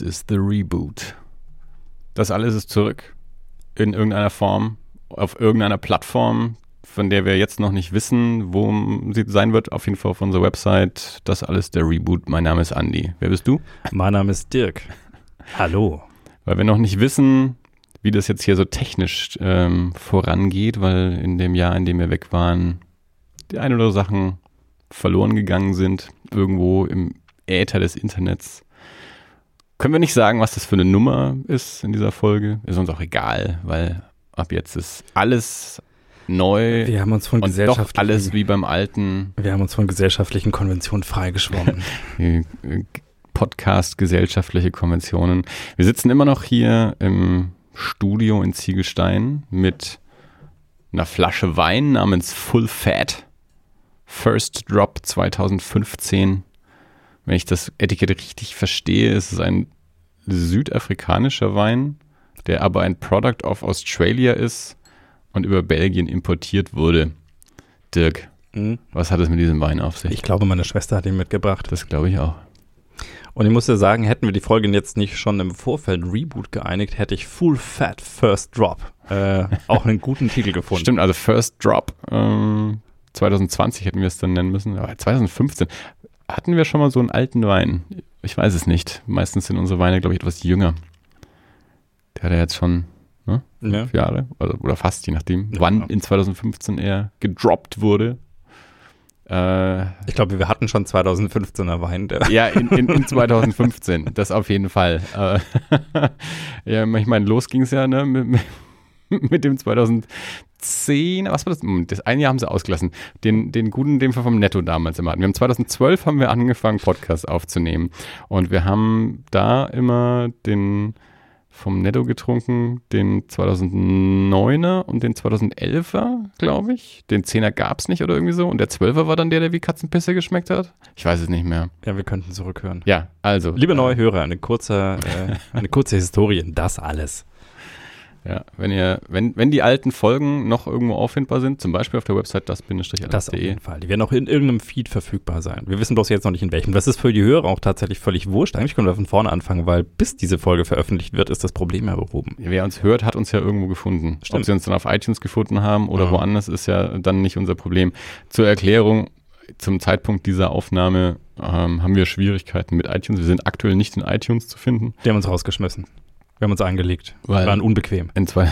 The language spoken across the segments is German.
This is the Reboot. Das alles ist zurück. In irgendeiner Form, auf irgendeiner Plattform, von der wir jetzt noch nicht wissen, wo sie sein wird. Auf jeden Fall auf unserer Website. Das alles der Reboot. Mein Name ist Andy. Wer bist du? Mein Name ist Dirk. Hallo. Weil wir noch nicht wissen, wie das jetzt hier so technisch ähm, vorangeht, weil in dem Jahr, in dem wir weg waren, die ein oder andere Sachen verloren gegangen sind, irgendwo im Äther des Internets. Können wir nicht sagen, was das für eine Nummer ist in dieser Folge? Ist uns auch egal, weil ab jetzt ist alles neu. Wir haben uns von und doch alles wie beim alten. Wir haben uns von gesellschaftlichen Konventionen freigeschwommen. Podcast gesellschaftliche Konventionen. Wir sitzen immer noch hier im Studio in Ziegelstein mit einer Flasche Wein namens Full Fat. First Drop 2015 wenn ich das Etikett richtig verstehe, ist es ein südafrikanischer Wein, der aber ein Product of Australia ist und über Belgien importiert wurde. Dirk, mhm. was hat es mit diesem Wein auf sich? Ich glaube, meine Schwester hat ihn mitgebracht. Das glaube ich auch. Und ich muss dir sagen, hätten wir die Folge jetzt nicht schon im Vorfeld Reboot geeinigt, hätte ich Full Fat First Drop äh, auch einen guten Titel gefunden. Stimmt, also First Drop ähm, 2020 hätten wir es dann nennen müssen, aber 2015 hatten wir schon mal so einen alten Wein? Ich weiß es nicht. Meistens sind unsere Weine, glaube ich, etwas jünger. Der hat ja jetzt schon ne, ja. fünf Jahre oder, oder, fast, je nachdem, ja, wann in 2015 er gedroppt wurde. Äh, ich glaube, wir hatten schon 2015er Wein. ja, in, in, in, 2015, das auf jeden Fall. Äh, ja, ich meine, los ging es ja ne, mit, mit dem 2000, 2010, was war das? Das eine Jahr haben sie ausgelassen. Den, den guten, den wir vom Netto damals immer hatten. Wir haben 2012 haben wir angefangen, Podcasts aufzunehmen. Und wir haben da immer den vom Netto getrunken, den 2009er und den 2011er, glaube ich. Den 10er gab es nicht oder irgendwie so. Und der 12er war dann der, der wie Katzenpisse geschmeckt hat. Ich weiß es nicht mehr. Ja, wir könnten zurückhören. Ja, also. Liebe neue Hörer, eine kurze, äh, eine kurze Historie, das alles. Ja, wenn ihr, wenn, wenn die alten Folgen noch irgendwo auffindbar sind, zum Beispiel auf der Website das-alles.de. Das auf jeden Fall. Die werden auch in irgendeinem Feed verfügbar sein. Wir wissen bloß jetzt noch nicht in welchem. Das ist für die Hörer auch tatsächlich völlig wurscht. Eigentlich können wir von vorne anfangen, weil bis diese Folge veröffentlicht wird, ist das Problem ja behoben. Wer uns hört, hat uns ja irgendwo gefunden. Stimmt. Ob sie uns dann auf iTunes gefunden haben oder ja. woanders, ist ja dann nicht unser Problem. Zur Erklärung, zum Zeitpunkt dieser Aufnahme ähm, haben wir Schwierigkeiten mit iTunes. Wir sind aktuell nicht in iTunes zu finden. Die haben uns rausgeschmissen. Wir haben uns eingelegt. Weil waren unbequem. In zwei.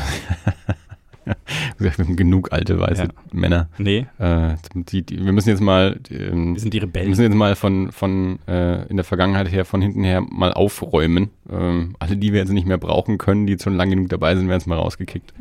wir haben genug alte weiße ja. Männer. Nee. Äh, die, die, wir müssen jetzt mal. Ähm, wir sind die Rebellen. Wir müssen jetzt mal von, von äh, in der Vergangenheit her, von hinten her mal aufräumen. Ähm, alle, die wir jetzt nicht mehr brauchen können, die schon lange genug dabei sind, werden es mal rausgekickt.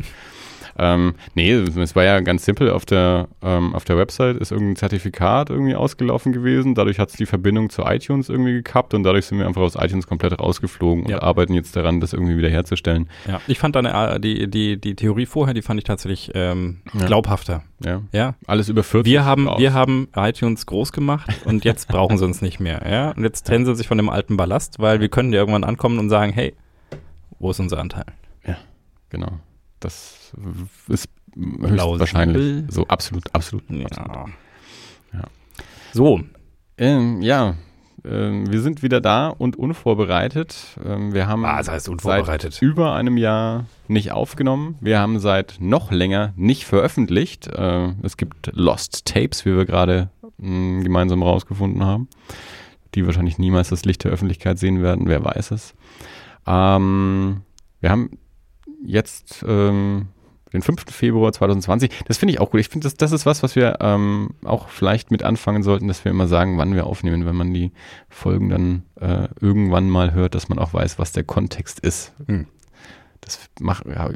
Ähm, nee, es war ja ganz simpel. Auf der, ähm, auf der Website ist irgendein Zertifikat irgendwie ausgelaufen gewesen. Dadurch hat es die Verbindung zu iTunes irgendwie gekappt und dadurch sind wir einfach aus iTunes komplett rausgeflogen und ja. arbeiten jetzt daran, das irgendwie wieder herzustellen. Ja, ich fand deine, äh, die, die, die Theorie vorher, die fand ich tatsächlich ähm, glaubhafter. Ja. ja. Alles über 40. Wir haben, wir haben iTunes groß gemacht und jetzt brauchen sie uns nicht mehr. Ja. Und jetzt trennen sie sich von dem alten Ballast, weil wir können ja irgendwann ankommen und sagen, hey, wo ist unser Anteil? Ja, genau. Das ist höchstwahrscheinlich so absolut, absolut. Ja. absolut. ja. So. Ähm, ja, ähm, wir sind wieder da und unvorbereitet. Ähm, wir haben ah, das heißt unvorbereitet. seit über einem Jahr nicht aufgenommen. Wir haben seit noch länger nicht veröffentlicht. Äh, es gibt Lost Tapes, wie wir gerade hm, gemeinsam rausgefunden haben, die wahrscheinlich niemals das Licht der Öffentlichkeit sehen werden. Wer weiß es. Ähm, wir haben jetzt ähm, den 5. Februar 2020. Das finde ich auch gut. Ich finde, das, das ist was, was wir ähm, auch vielleicht mit anfangen sollten, dass wir immer sagen, wann wir aufnehmen, wenn man die Folgen dann äh, irgendwann mal hört, dass man auch weiß, was der Kontext ist. Hm. Das ja,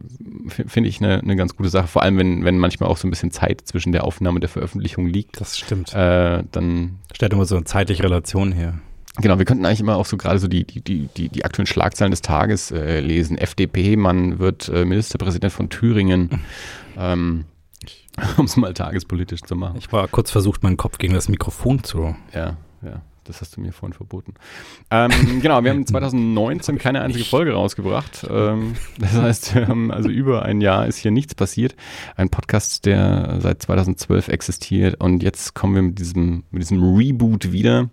finde ich eine, eine ganz gute Sache. Vor allem, wenn, wenn manchmal auch so ein bisschen Zeit zwischen der Aufnahme und der Veröffentlichung liegt. Das stimmt. Äh, dann stellt immer so eine zeitliche Relation her. Genau, wir könnten eigentlich immer auch so gerade so die, die, die, die, aktuellen Schlagzeilen des Tages äh, lesen. FDP, man wird äh, Ministerpräsident von Thüringen. ähm, um es mal tagespolitisch zu machen. Ich war kurz versucht, meinen Kopf gegen das Mikrofon zu. Ja, ja. Das hast du mir vorhin verboten. Ähm, genau, wir haben 2019 keine einzige Folge rausgebracht. Ähm, das heißt, wir haben also über ein Jahr ist hier nichts passiert. Ein Podcast, der seit 2012 existiert und jetzt kommen wir mit diesem, mit diesem Reboot wieder.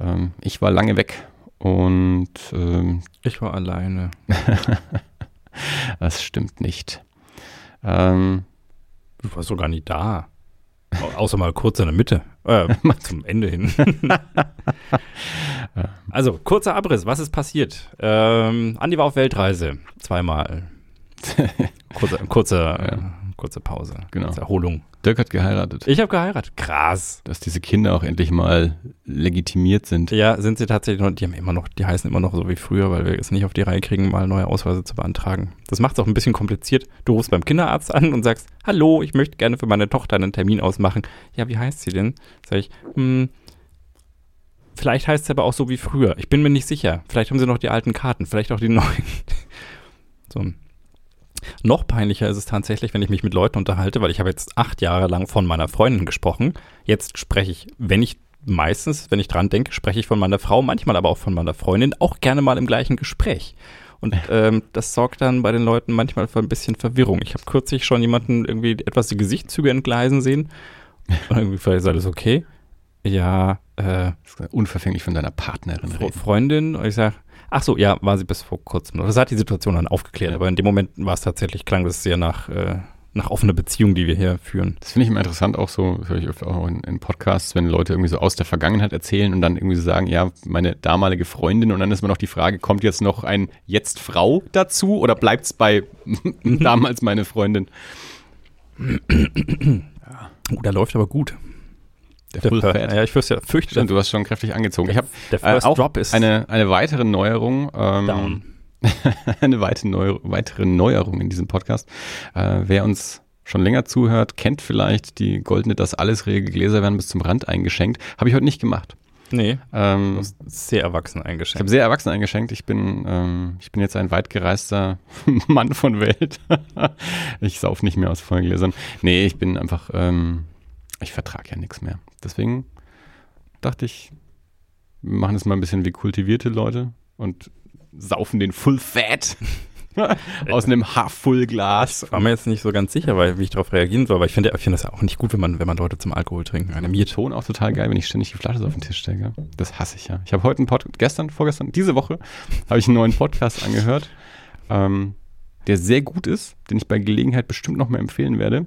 Ähm, ich war lange weg Und ähm, Ich war alleine. das stimmt nicht. Ähm, Du warst sogar nie da. Au- Außer mal kurz in der Mitte. Äh, zum Ende hin. also, kurzer Abriss. Was ist passiert? Ähm, Andi war auf Weltreise. Zweimal. Kurze, kurze, äh, kurze Pause. Genau. Kurze Erholung. Dirk hat geheiratet. Ich habe geheiratet. Krass. Dass diese Kinder auch endlich mal legitimiert sind. Ja, sind sie tatsächlich noch, die haben immer noch, die heißen immer noch so wie früher, weil wir es nicht auf die Reihe kriegen, mal neue Ausweise zu beantragen. Das macht es auch ein bisschen kompliziert. Du rufst beim Kinderarzt an und sagst, hallo, ich möchte gerne für meine Tochter einen Termin ausmachen. Ja, wie heißt sie denn? Sag ich, hm, vielleicht heißt sie aber auch so wie früher. Ich bin mir nicht sicher. Vielleicht haben sie noch die alten Karten, vielleicht auch die neuen. so. Noch peinlicher ist es tatsächlich, wenn ich mich mit Leuten unterhalte, weil ich habe jetzt acht Jahre lang von meiner Freundin gesprochen. Jetzt spreche ich, wenn ich meistens, wenn ich dran denke, spreche ich von meiner Frau, manchmal aber auch von meiner Freundin, auch gerne mal im gleichen Gespräch. Und ähm, das sorgt dann bei den Leuten manchmal für ein bisschen Verwirrung. Ich habe kürzlich schon jemanden irgendwie etwas die Gesichtszüge entgleisen sehen. Und irgendwie vielleicht ist alles okay. Ja, äh, Unverfänglich von deiner Partnerin Fre. Freundin und ich sage, ach so, ja, war sie bis vor kurzem. Das hat die Situation dann aufgeklärt, Ja. aber in dem Moment war es tatsächlich, klang das sehr nach, äh, nach offener Beziehung, die wir hier führen. Das finde ich immer interessant, auch so, das höre ich öfter auch in, in Podcasts, wenn Leute irgendwie so aus der Vergangenheit erzählen und dann irgendwie so sagen, ja, meine damalige Freundin und dann ist immer noch die Frage, kommt jetzt noch ein jetzt Frau dazu oder bleibt es bei damals meine Freundin? Oh, der läuft aber gut. Der Full Fir- Fat. Ja, ich fürchte, fürchte Stimmt, du hast schon kräftig angezogen. Ich habe der äh, First auch Drop ist eine, eine weitere Neuerung. Ähm, down. eine weitere, Neu weitere Neuerung in diesem Podcast. Äh, wer uns schon länger zuhört, kennt vielleicht die goldene Das Alles-Regel. Gläser werden bis zum Rand eingeschenkt. Habe ich heute nicht gemacht. Nee, Ähm, sehr erwachsen ich eingeschenkt. habe sehr erwachsen eingeschenkt. Ich bin, ähm, ich bin jetzt ein weit gereister Mann von Welt. ich sauf nicht mehr aus vollen Gläsern. Nee, ich bin einfach, ähm, ich vertrage ja nichts mehr. Deswegen dachte ich, wir machen es mal ein bisschen wie kultivierte Leute und saufen den Full Fat aus einem Half-Full-Glas. War mir jetzt nicht so ganz sicher, weil, wie ich darauf reagieren soll, aber ich finde ich finde das ja auch nicht gut, wenn man, wenn man Leute zum Alkohol trinken Mir animiert. Ton auch total geil, wenn ich ständig die Flasche so auf den Tisch stecke. Das hasse ich ja. Ich habe heute einen Podcast, gestern, vorgestern, diese Woche habe ich einen neuen Podcast angehört, ähm, der sehr gut ist, den ich bei Gelegenheit bestimmt noch mal empfehlen werde.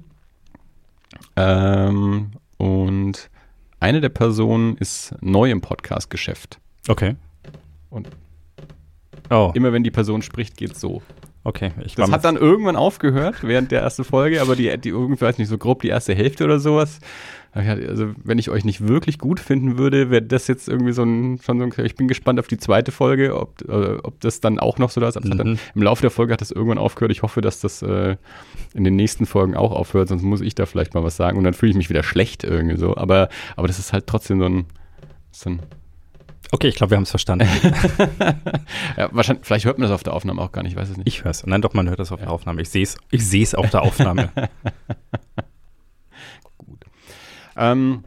Ähm, und eine der Personen ist neu im Podcast-Geschäft. Okay. Und Oh, immer wenn die Person spricht, geht's so. Okay. Ich Das hat dann irgendwann aufgehört während der ersten Folge, aber die, die irgendwie, weiß nicht, so grob die erste Hälfte oder sowas. Also, wenn ich euch nicht wirklich gut finden würde, wäre das jetzt irgendwie so ein, schon so ein, ich bin gespannt auf die zweite Folge, ob, äh, ob das dann auch noch so da ist. Hat dann, Mhm. Im Laufe der Folge hat das irgendwann aufgehört. Ich hoffe, dass das äh, in den nächsten Folgen auch aufhört, sonst muss ich da vielleicht mal was sagen und dann fühle ich mich wieder schlecht irgendwie so. Aber, aber das ist halt trotzdem so ein, so ein okay, ich glaube, wir haben es verstanden. ja, wahrscheinlich, vielleicht hört man das auf der Aufnahme auch gar nicht, ich weiß es nicht. Ich höre es. Nein, doch, man hört das auf der Aufnahme. Ich sehe es ich seh's auf der Aufnahme. Ähm,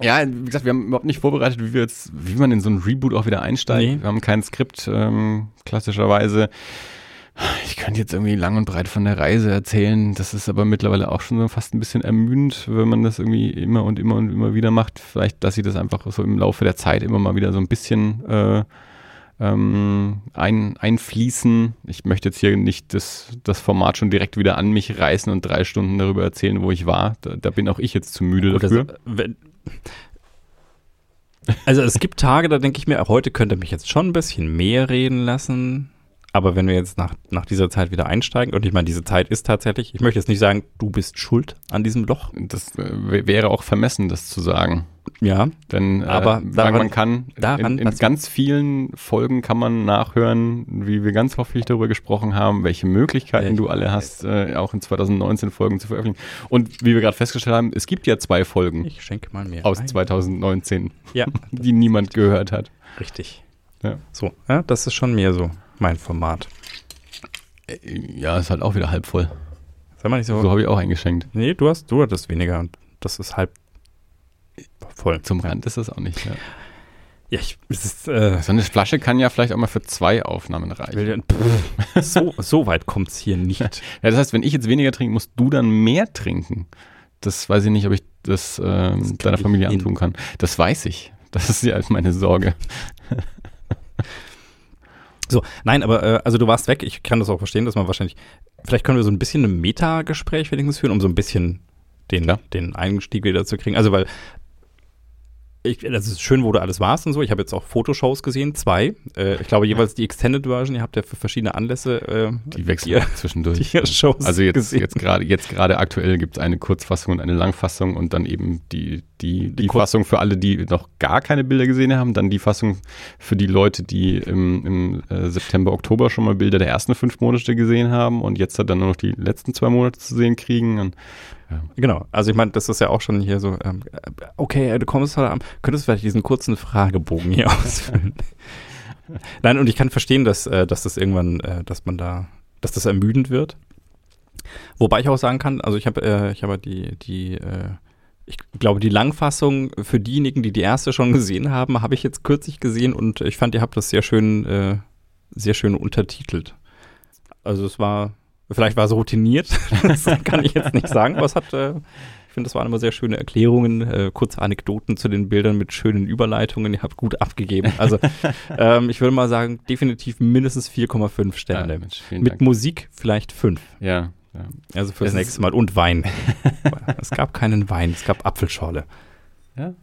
ja, wie gesagt, wir haben überhaupt nicht vorbereitet, wie wir jetzt, wie man in so ein Reboot auch wieder einsteigt. Nee. Wir haben kein Skript, ähm, klassischerweise. Ich könnte jetzt irgendwie lang und breit von der Reise erzählen. Das ist aber mittlerweile auch schon so fast ein bisschen ermüdend, wenn man das irgendwie immer und immer und immer wieder macht. Vielleicht, dass sie das einfach so im Laufe der Zeit immer mal wieder so ein bisschen äh, ähm, ein, einfließen. Ich möchte jetzt hier nicht das, das Format schon direkt wieder an mich reißen und drei Stunden darüber erzählen, wo ich war. Da, da bin auch ich jetzt zu müde Gut, dafür. also, wenn, also es gibt Tage, da denke ich mir, heute könnte mich jetzt schon ein bisschen mehr reden lassen. Aber wenn wir jetzt nach, nach dieser Zeit wieder einsteigen, und ich meine, diese Zeit ist tatsächlich, ich möchte jetzt nicht sagen, du bist schuld an diesem Loch. Das äh, wäre auch vermessen, das zu sagen. Ja, Denn äh, Aber daran- man kann daran in, in ganz vielen Folgen kann man nachhören, wie wir ganz hoffentlich darüber gesprochen haben, welche Möglichkeiten Ja, du alle hast, äh, auch in 2019 Folgen zu veröffentlichen. Und wie wir gerade festgestellt haben, es gibt ja zwei Folgen ich schenke mal mehr. aus ein. 2019, Ja, die niemand gehört hat. richtig. Ja. So, ja, das ist schon mehr so mein Format. Äh, Ja, ist halt auch wieder halb voll. Sag mal nicht so. So habe ich auch eingeschenkt. Nee, du hast, du hattest weniger und das ist halb voll. Zum Rand ist das auch nicht. Ja. Ja, ich, es ist, äh, So eine Flasche kann ja vielleicht auch mal für zwei Aufnahmen reichen. pff, so, so weit kommt es hier nicht. Ja, das heißt, wenn ich jetzt weniger trinke, musst du dann mehr trinken. Das weiß ich nicht, ob ich das, ähm, krieg deiner Familie antun kann. Das weiß ich. Das ist ja halt meine Sorge. So, nein, aber äh, also du warst weg. Ich kann das auch verstehen, dass man wahrscheinlich, vielleicht können wir so ein bisschen ein Meta-Gespräch wenigstens führen, um so ein bisschen den, Ja. den Einstieg wieder zu kriegen. Also weil ich, das ist schön, wo du alles warst und so. Ich habe jetzt auch Fotoshows gesehen, zwei. Äh, ich glaube jeweils die Extended Version. Ihr habt ja für verschiedene Anlässe äh, Die wechseln ihr- zwischendurch. die Shows Also jetzt, gesehen. jetzt gerade jetzt gerade aktuell gibt es eine Kurzfassung und eine Langfassung und dann eben die, die, die, Kurz- Fassung für alle, die noch gar keine Bilder gesehen haben, dann die Fassung für die Leute, die im, im äh, September, Oktober schon mal Bilder der ersten fünf Monate gesehen haben und jetzt dann nur noch die letzten zwei Monate zu sehen kriegen. Und, Genau, also ich meine, das ist ja auch schon hier so, ähm, okay, du kommst heute Abend, könntest du vielleicht diesen kurzen Fragebogen hier ausfüllen? Nein, und ich kann verstehen, dass, äh, dass das irgendwann, äh, dass man da, dass das ermüdend wird. Wobei ich auch sagen kann, also ich habe, äh, ich habe die, die, äh, ich glaube, die Langfassung für diejenigen, die die erste schon gesehen haben, habe ich jetzt kürzlich gesehen und ich fand, ihr habt das sehr schön, äh, sehr schön untertitelt. Also es war, vielleicht war es routiniert, das kann ich jetzt nicht sagen, aber es hat, äh, ich finde, das waren immer sehr schöne Erklärungen, äh, kurze Anekdoten zu den Bildern mit schönen Überleitungen. Ihr habt gut abgegeben. Also ähm, ich würde mal sagen, definitiv mindestens 4,5 Sterne. Ja, Mensch, mit Dank. Musik vielleicht 5. Ja, ja. Also fürs Es ist- nächste Mal. Und Wein. es gab keinen Wein, es gab Apfelschorle. Ne?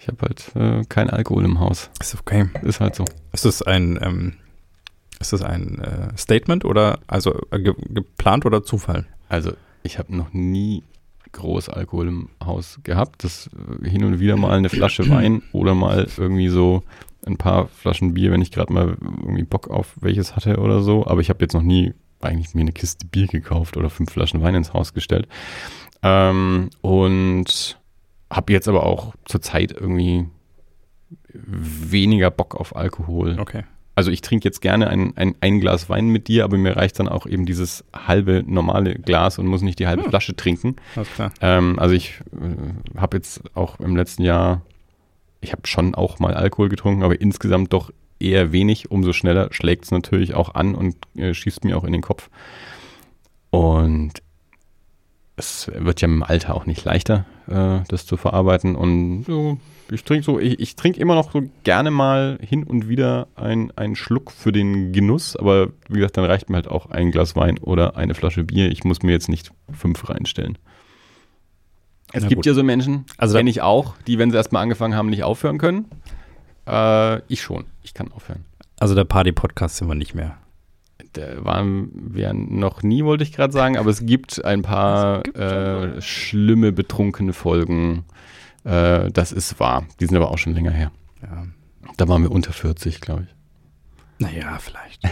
Ich habe halt äh, kein Alkohol im Haus. Ist okay. Ist halt so. Ist das ein, ähm, ist das ein äh, Statement oder also äh, ge geplant oder Zufall? Also ich habe noch nie groß Alkohol im Haus gehabt. Das äh, hin und wieder mal eine Flasche Wein oder mal irgendwie so ein paar Flaschen Bier, wenn ich gerade mal irgendwie Bock auf welches hatte oder so. Aber ich habe jetzt noch nie eigentlich mir eine Kiste Bier gekauft oder fünf Flaschen Wein ins Haus gestellt. Ähm, und habe jetzt aber auch zurzeit irgendwie weniger Bock auf Alkohol. Okay. Also ich trinke jetzt gerne ein, ein, ein Glas Wein mit dir, aber mir reicht dann auch eben dieses halbe normale Glas und muss nicht die halbe Hm. Flasche trinken. Alles klar. Ähm, also ich äh, habe jetzt auch im letzten Jahr, ich habe schon auch mal Alkohol getrunken, aber insgesamt doch eher wenig. Umso schneller schlägt es natürlich auch an und äh, schießt mir auch in den Kopf. Und es wird ja im Alter auch nicht leichter, äh, das zu verarbeiten. Und so, ich trinke so, ich, ich trinke immer noch so gerne mal hin und wieder ein, einen Schluck für den Genuss, aber wie gesagt, dann reicht mir halt auch ein Glas Wein oder eine Flasche Bier. Ich muss mir jetzt nicht fünf reinstellen. Es Na gibt gut. ja so Menschen, Also kenne ich auch, die, wenn sie erstmal angefangen haben, nicht aufhören können. Äh, ich schon, ich kann aufhören. Also der Party-Podcast sind wir nicht mehr. Da waren wir noch nie, wollte ich gerade sagen, aber es gibt ein paar gibt äh, schlimme, betrunkene Folgen. Äh, das ist wahr. Die sind aber auch schon länger her. Ja. Da waren wir unter 40, glaube ich. Naja, vielleicht.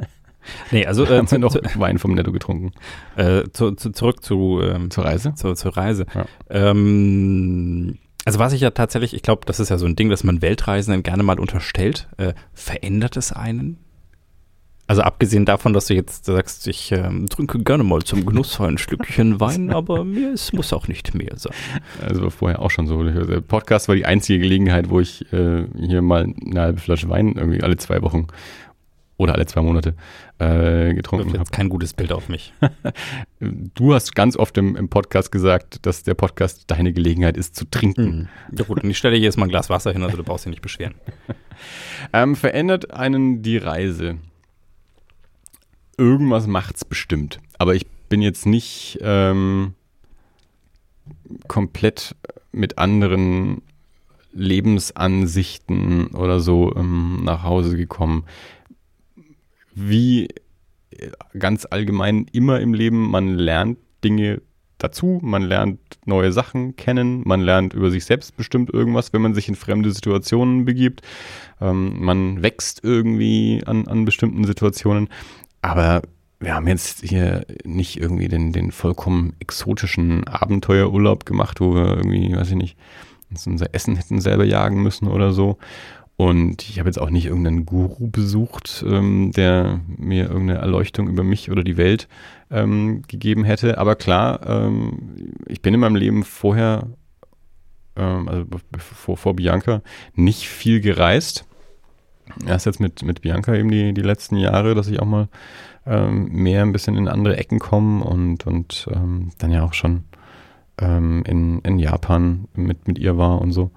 nee, also äh, haben wir zu, noch zu, Wein vom Netto getrunken. äh, zu, zu, zurück zu, ähm, Zur Reise? zur, zur Reise. Ja. Ähm, also was ich ja tatsächlich, ich glaube, das ist ja so ein Ding, das man Weltreisenden gerne mal unterstellt. Äh, verändert es einen? Also abgesehen davon, dass du jetzt sagst, ich ähm, trinke gerne mal zum Genuss ein Schlückchen Wein, aber mir es muss auch nicht mehr sein. Also war vorher auch schon so. Der Podcast war die einzige Gelegenheit, wo ich äh, hier mal eine halbe Flasche Wein irgendwie alle zwei Wochen oder alle zwei Monate äh, getrunken habe. jetzt kein gutes Bild auf mich. Du hast ganz oft im, im Podcast gesagt, dass der Podcast deine Gelegenheit ist zu trinken. Mhm. Ja gut, und ich stelle hier jetzt mal ein Glas Wasser hin, also du brauchst dich nicht beschweren. Ähm, verändert einen die Reise? Irgendwas macht's bestimmt. Aber ich bin jetzt nicht ähm, komplett mit anderen Lebensansichten oder so ähm, nach Hause gekommen. Wie äh, ganz allgemein immer im Leben, man lernt Dinge dazu, man lernt neue Sachen kennen, man lernt über sich selbst bestimmt irgendwas, wenn man sich in fremde Situationen begibt. Ähm, man wächst irgendwie an, an bestimmten Situationen. Aber wir haben jetzt hier nicht irgendwie den, den vollkommen exotischen Abenteuerurlaub gemacht, wo wir irgendwie, weiß ich nicht, uns unser Essen hätten selber jagen müssen oder so. Und ich habe jetzt auch nicht irgendeinen Guru besucht, ähm, der mir irgendeine Erleuchtung über mich oder die Welt ähm, gegeben hätte. Aber klar, ähm, ich bin in meinem Leben vorher, ähm, also vor, vor Bianca, nicht viel gereist. Erst jetzt mit, mit Bianca eben die, die letzten Jahre, dass ich auch mal ähm, mehr ein bisschen in andere Ecken komme und, und ähm, dann ja auch schon ähm, in, in Japan mit, mit ihr war und so.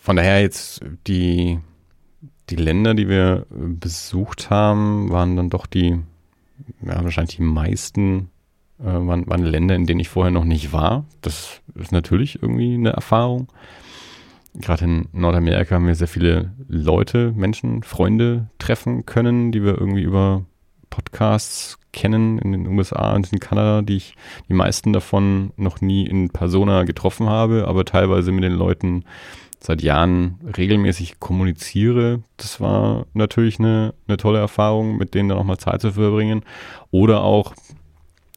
Von daher jetzt die, die Länder, die wir besucht haben, waren dann doch die, ja, wahrscheinlich die meisten, äh, waren, waren Länder, in denen ich vorher noch nicht war. Das ist natürlich irgendwie eine Erfahrung. Gerade in Nordamerika haben wir sehr viele Leute, Menschen, Freunde treffen können, die wir irgendwie über Podcasts kennen in den USA und in Kanada, die ich die meisten davon noch nie in Persona getroffen habe, aber teilweise mit den Leuten seit Jahren regelmäßig kommuniziere. Das war natürlich eine, eine tolle Erfahrung, mit denen dann auch mal Zeit zu verbringen. Oder auch,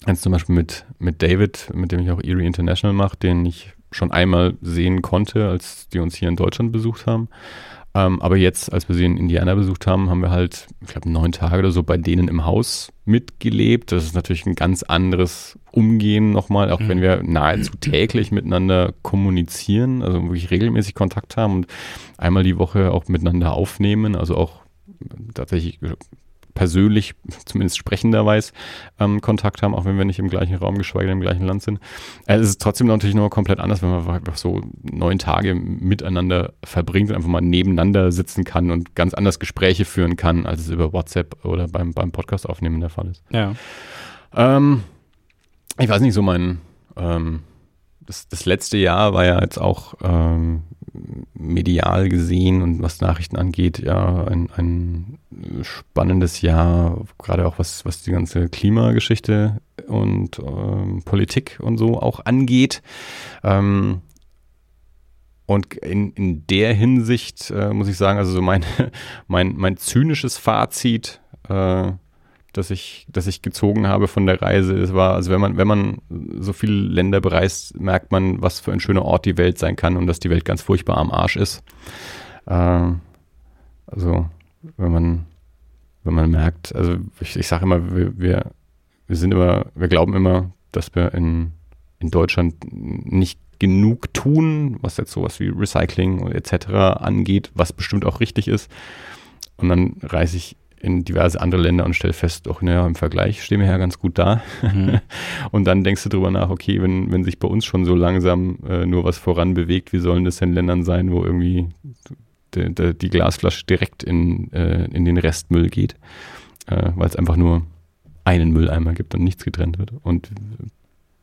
jetzt zum Beispiel mit, mit David, mit dem ich auch Erie International mache, den ich schon einmal sehen konnte, als die uns hier in Deutschland besucht haben. Ähm, aber jetzt, als wir sie in Indiana besucht haben, haben wir halt, ich glaube, neun Tage oder so bei denen im Haus mitgelebt. Das ist natürlich ein ganz anderes Umgehen nochmal, auch mhm. wenn wir nahezu täglich miteinander kommunizieren, also wirklich regelmäßig Kontakt haben und einmal die Woche auch miteinander aufnehmen, also auch tatsächlich persönlich, zumindest sprechenderweise, ähm, Kontakt haben, auch wenn wir nicht im gleichen Raum, geschweige denn im gleichen Land sind. Also es ist trotzdem natürlich noch komplett anders, wenn man einfach so neun Tage miteinander verbringt und einfach mal nebeneinander sitzen kann und ganz anders Gespräche führen kann, als es über WhatsApp oder beim, beim Podcast aufnehmen der Fall ist. Ja. Ähm, ich weiß nicht, so mein, ähm, das, das letzte Jahr war ja jetzt auch ähm, medial gesehen und was Nachrichten angeht, ja, ein, ein spannendes Jahr, gerade auch was, was die ganze Klimageschichte und ähm, Politik und so auch angeht. Ähm, und in, in der Hinsicht äh, muss ich sagen, also so mein, mein, mein zynisches Fazit äh, das ich, das ich gezogen habe von der Reise. Es war, also wenn man, wenn man so viele Länder bereist, merkt man, was für ein schöner Ort die Welt sein kann und dass die Welt ganz furchtbar am Arsch ist. Äh, also wenn man, wenn man merkt, also ich, ich sage immer, wir, wir, wir sind immer, wir glauben immer, dass wir in, in Deutschland nicht genug tun, was jetzt sowas wie Recycling etc. angeht, was bestimmt auch richtig ist. Und dann reise ich in diverse andere Länder und stelle fest, doch, naja, im Vergleich stehen wir ja ganz gut da. Mhm. und dann denkst du drüber nach, okay, wenn, wenn sich bei uns schon so langsam äh, nur was voran bewegt, wie sollen das in Ländern sein, wo irgendwie die, die, die Glasflasche direkt in, äh, in den Restmüll geht, äh, weil es einfach nur einen Mülleimer gibt und nichts getrennt wird. Und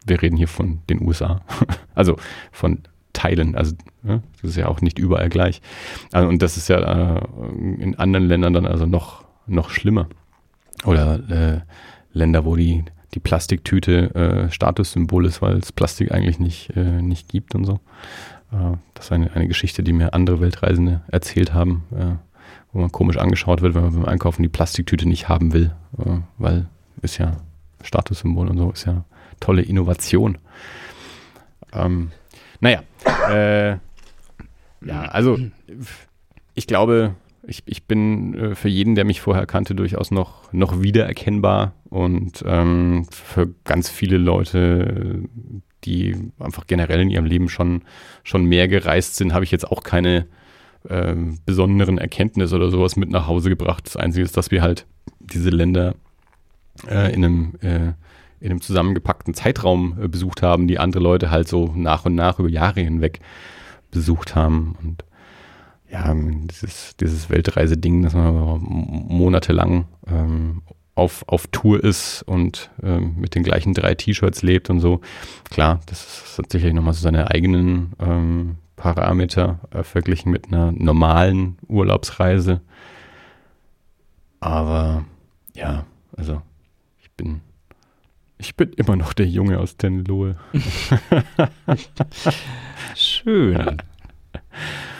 wir reden hier von den USA. also von Teilen. Also ja, das ist ja auch nicht überall gleich. Also, und das ist ja äh, in anderen Ländern dann also noch noch schlimmer. Oder äh, Länder, wo die, die Plastiktüte äh, Statussymbol ist, weil es Plastik eigentlich nicht, äh, nicht gibt und so. Äh, das ist eine, eine Geschichte, die mir andere Weltreisende erzählt haben, äh, wo man komisch angeschaut wird, wenn man beim Einkaufen die Plastiktüte nicht haben will, äh, weil ist ja Statussymbol und so, ist ja tolle Innovation. Ähm, naja, äh, ja, also ich glaube, ich, ich bin äh, für jeden, der mich vorher kannte, durchaus noch, noch wiedererkennbar und ähm, für ganz viele Leute, die einfach generell in ihrem Leben schon, schon mehr gereist sind, habe ich jetzt auch keine äh, besonderen Erkenntnisse oder sowas mit nach Hause gebracht. Das Einzige ist, dass wir halt diese Länder äh, in einem äh, in einem zusammengepackten Zeitraum äh, besucht haben, die andere Leute halt so nach und nach über Jahre hinweg besucht haben. Und ja, dieses, dieses Weltreise-Ding, dass man monatelang ähm, auf, auf Tour ist und ähm, mit den gleichen drei T-Shirts lebt und so. Klar, das hat sicherlich nochmal so seine eigenen ähm, Parameter äh, verglichen mit einer normalen Urlaubsreise. Aber ja, also ich bin, ich bin immer noch der Junge aus Tenlohe. Schön.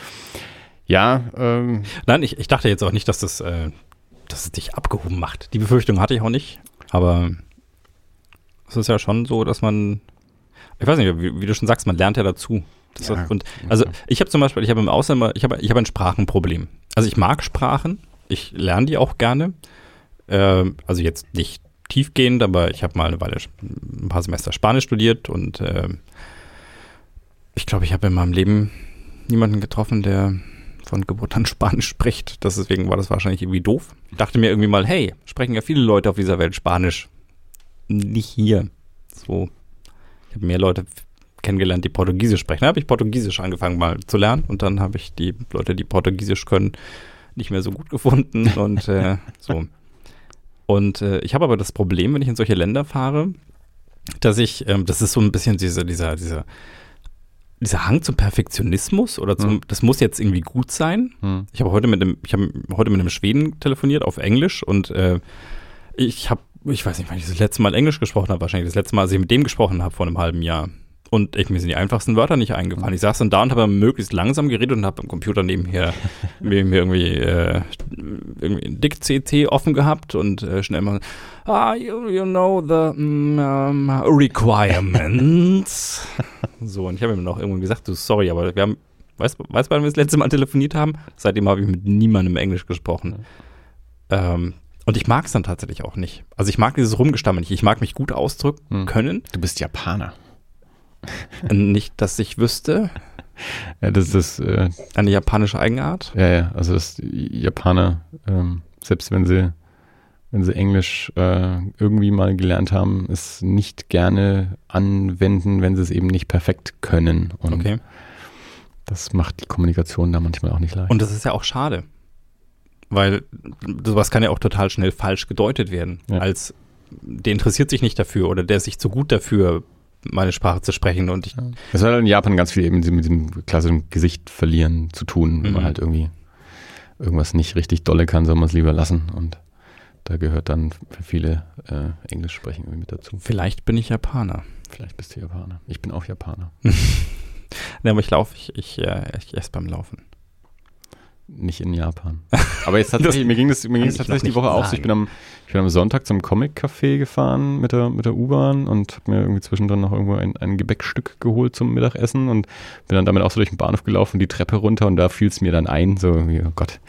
Ja, ähm. Nein, ich, ich dachte jetzt auch nicht, dass das, äh, dass es dich abgehoben macht. Die Befürchtung hatte ich auch nicht, aber es ist ja schon so, dass man, ich weiß nicht, wie, wie du schon sagst, man lernt ja dazu. Ja, und, also ich habe zum Beispiel, ich habe im Ausland, ich habe ich hab ein Sprachenproblem. Also ich mag Sprachen, ich lerne die auch gerne. Äh, also jetzt nicht tiefgehend, aber ich habe mal eine Weile, ein paar Semester Spanisch studiert und äh, ich glaube, ich habe in meinem Leben niemanden getroffen, der von Geburt an Spanisch spricht. Deswegen war das wahrscheinlich irgendwie doof. Ich dachte mir irgendwie mal, hey, sprechen ja viele Leute auf dieser Welt Spanisch. Nicht hier. So. Ich habe mehr Leute kennengelernt, die Portugiesisch sprechen. Da habe ich Portugiesisch angefangen mal zu lernen und dann habe ich die Leute, die Portugiesisch können, nicht mehr so gut gefunden und äh, so. Und äh, ich habe aber das Problem, wenn ich in solche Länder fahre, dass ich, ähm, das ist so ein bisschen dieser, dieser, dieser, dieser Hang zum Perfektionismus oder zum, Hm. das muss jetzt irgendwie gut sein. Hm. Ich habe heute mit einem, ich habe heute mit einem Schweden telefoniert auf Englisch und äh, ich habe, ich weiß nicht, wann ich das letzte Mal Englisch gesprochen habe, wahrscheinlich das letzte Mal, als ich mit dem gesprochen habe vor einem halben Jahr. Und ich, mir sind die einfachsten Wörter nicht eingefallen. Ich saß dann da und habe möglichst langsam geredet und habe am Computer nebenher mir, mir irgendwie, äh, irgendwie ein Dick-CC offen gehabt und äh, schnell mal, ah, you, you know the mm, um, requirements. so, und ich habe ihm noch irgendwann gesagt, du, sorry, aber wir haben, weißt du, weißt, wann wir das letzte Mal telefoniert haben? Seitdem habe ich mit niemandem Englisch gesprochen. Ähm, und ich mag es dann tatsächlich auch nicht. Also ich mag dieses Rumgestammel nicht. Ich mag mich gut ausdrücken Hm. können. Du bist Japaner. Nicht, dass ich wüsste. Ja, das ist, äh, Eine japanische Eigenart. ja, ja, also das Japaner, ähm, selbst wenn sie, wenn sie Englisch äh, irgendwie mal gelernt haben, es nicht gerne anwenden, wenn sie es eben nicht perfekt können. Und Okay. das macht die Kommunikation da manchmal auch nicht leicht. Und das ist ja auch schade. Weil sowas kann ja auch total schnell falsch gedeutet werden. Ja. Als der interessiert sich nicht dafür oder der ist sich zu gut dafür, meine Sprache zu sprechen. Und ich, Es hat halt in Japan ganz viel eben mit dem klassischen Gesicht verlieren zu tun, wenn man Mhm. halt irgendwie irgendwas nicht richtig dolle kann, soll man es lieber lassen. Und da gehört dann für viele äh, Englisch sprechen irgendwie mit dazu. vielleicht bin ich Japaner. Vielleicht bist du Japaner. Ich bin auch Japaner. Ne, aber ich laufe, ich, ich, äh, ich esse beim Laufen. Nicht in Japan. Aber jetzt tatsächlich, mir ging das, mir ging das tatsächlich die Woche auch so. Ich bin am, ich bin am Sonntag zum Comic-Café gefahren mit der, mit der U-Bahn und habe mir irgendwie zwischendrin noch irgendwo ein, ein Gebäckstück geholt zum Mittagessen und bin dann damit auch so durch den Bahnhof gelaufen, die Treppe runter und da fiel es mir dann ein, so, irgendwie, oh Gott,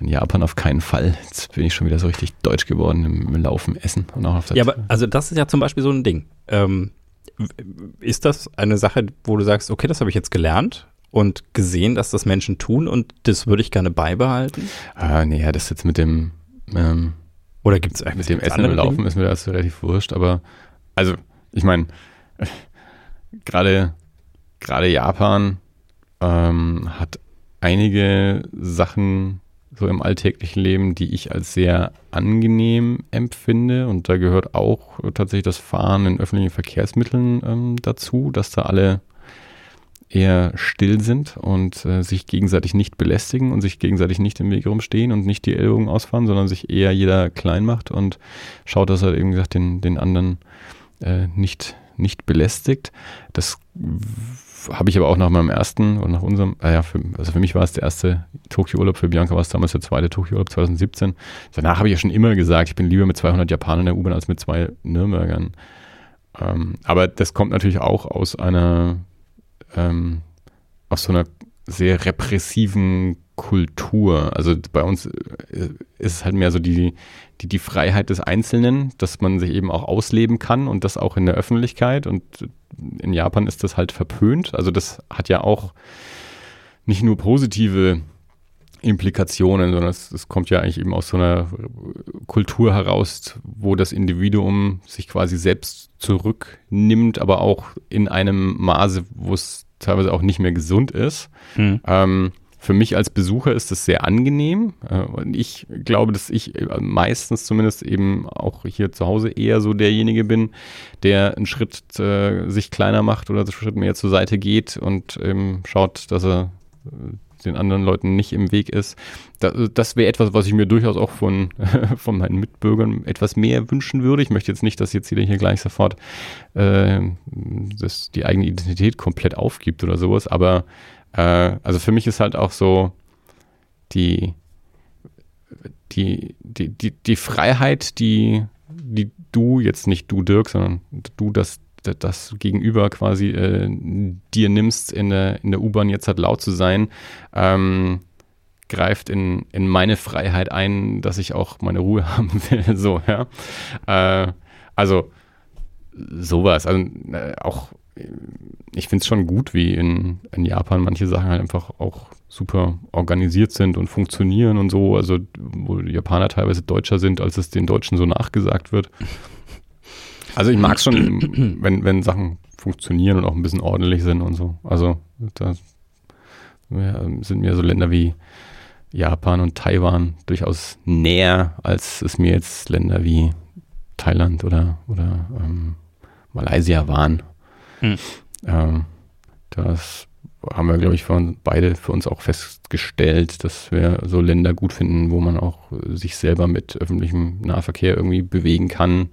in Japan auf keinen Fall. Jetzt bin ich schon wieder so richtig deutsch geworden im, im Laufen, Essen und auch auf der Ja, aber also das ist ja zum Beispiel so ein Ding. Ähm, ist das eine Sache, wo du sagst, okay, das habe ich jetzt gelernt und gesehen, dass das Menschen tun und das würde ich gerne beibehalten? Ah, nee, ja, das jetzt mit dem, ähm, Oder gibt es mit dem Essen und Laufen ist mir das relativ wurscht, aber also, ich meine, gerade gerade Japan ähm, hat einige Sachen so im alltäglichen Leben, die ich als sehr angenehm empfinde. Und da gehört auch tatsächlich das Fahren in öffentlichen Verkehrsmitteln ähm, dazu, dass da alle eher still sind und äh, sich gegenseitig nicht belästigen und sich gegenseitig nicht im Weg rumstehen und nicht die Ellbogen ausfahren, sondern sich eher jeder klein macht und schaut, dass er eben gesagt den, den anderen äh, nicht, nicht belästigt. Das habe ich aber auch nach meinem ersten und nach unserem, ah ja, für, also für mich war es der erste Tokio-Urlaub, für Bianca war es damals der zweite Tokio-Urlaub 2017. Danach habe ich ja schon immer gesagt, ich bin lieber mit 200 Japanern in der U-Bahn als mit zwei Nürnbergern. Ähm, aber das kommt natürlich auch aus einer ähm, aus so einer sehr repressiven Kultur. Also bei uns äh, ist es halt mehr so die, die, die Freiheit des Einzelnen, dass man sich eben auch ausleben kann und das auch in der Öffentlichkeit. Und in Japan ist das halt verpönt. Also das hat ja auch nicht nur positive Implikationen, sondern es, es kommt ja eigentlich eben aus so einer Kultur heraus, wo das Individuum sich quasi selbst zurücknimmt, aber auch in einem Maße, wo es teilweise auch nicht mehr gesund ist. Hm. Ähm, für mich als Besucher ist das sehr angenehm. Äh, und ich glaube, dass ich äh, meistens zumindest eben auch hier zu Hause eher so derjenige bin, der einen Schritt äh, sich kleiner macht oder einen Schritt mehr zur Seite geht und ähm, schaut, dass er äh, den anderen Leuten nicht im Weg ist. Da, das wäre etwas, was ich mir durchaus auch von, von meinen Mitbürgern etwas mehr wünschen würde. Ich möchte jetzt nicht, dass jetzt jeder hier gleich sofort äh, das, die eigene Identität komplett aufgibt oder sowas, aber äh, also für mich ist halt auch so die, die, die, die, die Freiheit, die, die du, jetzt nicht du Dirk, sondern du das, das Gegenüber quasi äh, dir nimmst, in der, in der U-Bahn jetzt halt laut zu sein, ähm, greift in, in meine Freiheit ein, dass ich auch meine Ruhe haben will. so, ja. Äh, also sowas. Also äh, auch, ich finde es schon gut, wie in, in Japan manche Sachen halt einfach auch super organisiert sind und funktionieren und so. Also wo die Japaner teilweise deutscher sind, als es den Deutschen so nachgesagt wird. Also ich mag es schon, wenn, wenn Sachen funktionieren und auch ein bisschen ordentlich sind und so. Also da sind mir so Länder wie Japan und Taiwan durchaus näher, als es mir jetzt Länder wie Thailand oder, oder ähm, Malaysia waren. Hm. Ähm, das haben wir, glaube ich, für beide für uns auch festgestellt, dass wir so Länder gut finden, wo man auch sich selber mit öffentlichem Nahverkehr irgendwie bewegen kann,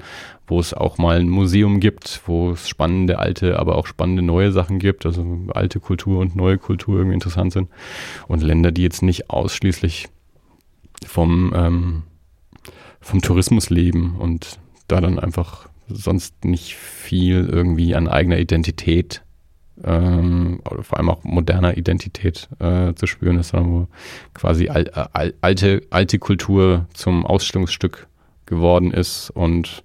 wo es auch mal ein Museum gibt, wo es spannende alte, aber auch spannende neue Sachen gibt, also alte Kultur und neue Kultur irgendwie interessant sind. Und Länder, die jetzt nicht ausschließlich vom, ähm, vom Tourismus leben und da dann einfach sonst nicht viel irgendwie an eigener Identität ähm, vor allem auch moderner Identität äh, zu spüren ist, sondern wo quasi al, al, alte, alte Kultur zum Ausstellungsstück geworden ist und,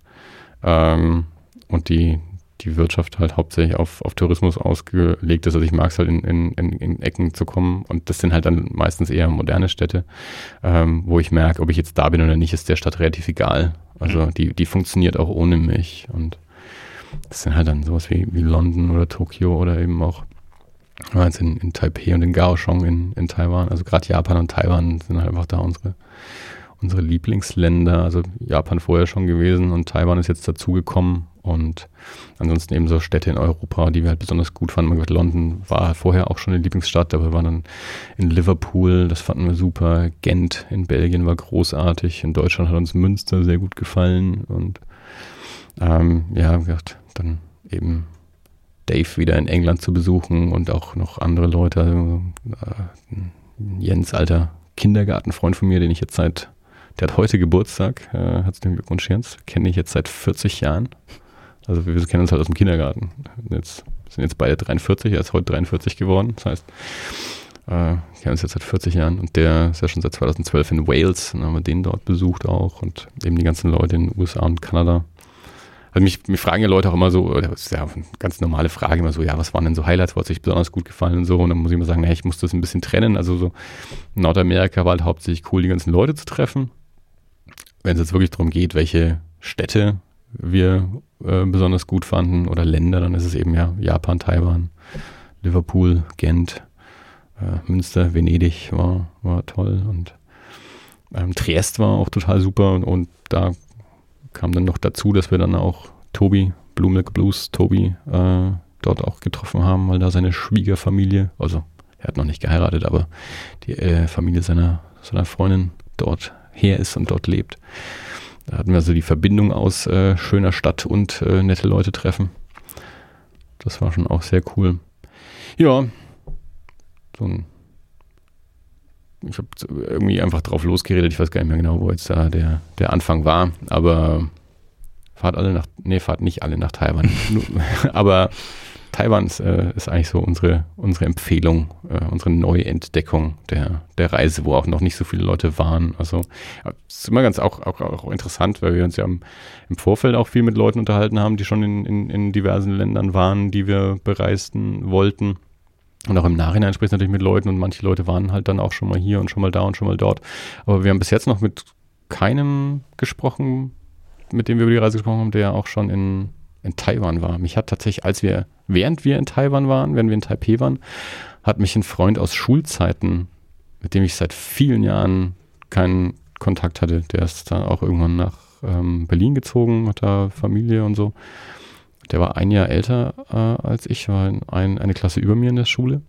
ähm, und die, die Wirtschaft halt hauptsächlich auf, auf Tourismus ausgelegt ist. Also ich mag es halt in, in, in, Ecken zu kommen und das sind halt dann meistens eher moderne Städte, ähm, wo ich merke, ob ich jetzt da bin oder nicht, ist der Stadt relativ egal. Also mhm. die, die funktioniert auch ohne mich und das sind halt dann sowas wie, wie London oder Tokio oder eben auch jetzt in, in Taipei und in Kaohsiung in, in Taiwan. Also gerade Japan und Taiwan sind halt einfach da unsere, unsere Lieblingsländer. Also Japan vorher schon gewesen und Taiwan ist jetzt dazugekommen. Und ansonsten eben so Städte in Europa, die wir halt besonders gut fanden. Gesagt, London war vorher auch schon eine Lieblingsstadt, aber wir waren dann in Liverpool, das fanden wir super. Gent in Belgien war großartig. In Deutschland hat uns Münster sehr gut gefallen. Und ähm, ja, gesagt, dann eben Dave wieder in England zu besuchen und auch noch andere Leute. Also, äh, Jens, alter Kindergartenfreund von mir, den ich jetzt seit, der hat heute Geburtstag, äh, herzlichen Glückwunsch Jens, kenne ich jetzt seit 40 Jahren. Also wir kennen uns halt aus dem Kindergarten. Jetzt sind jetzt beide 43, er ist heute 43 geworden. Das heißt, äh, kennen uns jetzt seit 40 Jahren und der ist ja schon seit 2012 in Wales und haben wir den dort besucht auch und eben die ganzen Leute in den USA und Kanada. Also mich, mich fragen ja Leute auch immer so, das ist ja eine ganz normale Frage, immer so, ja, was waren denn so Highlights, was hat euch besonders gut gefallen und so. Und dann muss ich immer sagen, naja, ich muss das ein bisschen trennen. Also so Nordamerika war halt hauptsächlich cool, die ganzen Leute zu treffen. Wenn es jetzt wirklich darum geht, welche Städte wir äh, besonders gut fanden oder Länder, dann ist es eben ja Japan, Taiwan, Liverpool, Gent, äh, Münster, Venedig war, war toll und ähm, Triest war auch total super und, und da kam dann noch dazu, dass wir dann auch Tobi, Blue Milk Blues, Tobi, äh, dort auch getroffen haben, weil da seine Schwiegerfamilie, also er hat noch nicht geheiratet, aber die äh, Familie seiner, seiner Freundin dort her ist und dort lebt. Da hatten wir also die Verbindung aus äh, schöner Stadt und äh, nette Leute treffen. Das war schon auch sehr cool. Ja, so ein ich habe irgendwie einfach drauf losgeredet. Ich weiß gar nicht mehr genau, wo jetzt da der, der Anfang war. Aber fahrt alle nach, nee, fahrt nicht alle nach Taiwan. aber Taiwan ist, äh, ist, eigentlich so unsere, unsere Empfehlung, äh, unsere Neuentdeckung der, der Reise, wo auch noch nicht so viele Leute waren. Also es ist immer ganz auch, auch, auch interessant, weil wir uns ja im, im, Vorfeld auch viel mit Leuten unterhalten haben, die schon in, in, in diversen Ländern waren, die wir bereisten wollten. Und auch im Nachhinein sprichst du natürlich mit Leuten und manche Leute waren halt dann auch schon mal hier und schon mal da und schon mal dort. Aber wir haben bis jetzt noch mit keinem gesprochen, mit dem wir über die Reise gesprochen haben, der auch schon in, in Taiwan war. Mich hat tatsächlich, als wir, während wir in Taiwan waren, während wir in Taipei waren, hat mich ein Freund aus Schulzeiten, mit dem ich seit vielen Jahren keinen Kontakt hatte, der ist dann auch irgendwann nach ähm, Berlin gezogen, hat da Familie und so. Der war ein Jahr älter äh, als ich, war ein, eine Klasse über mir in der Schule.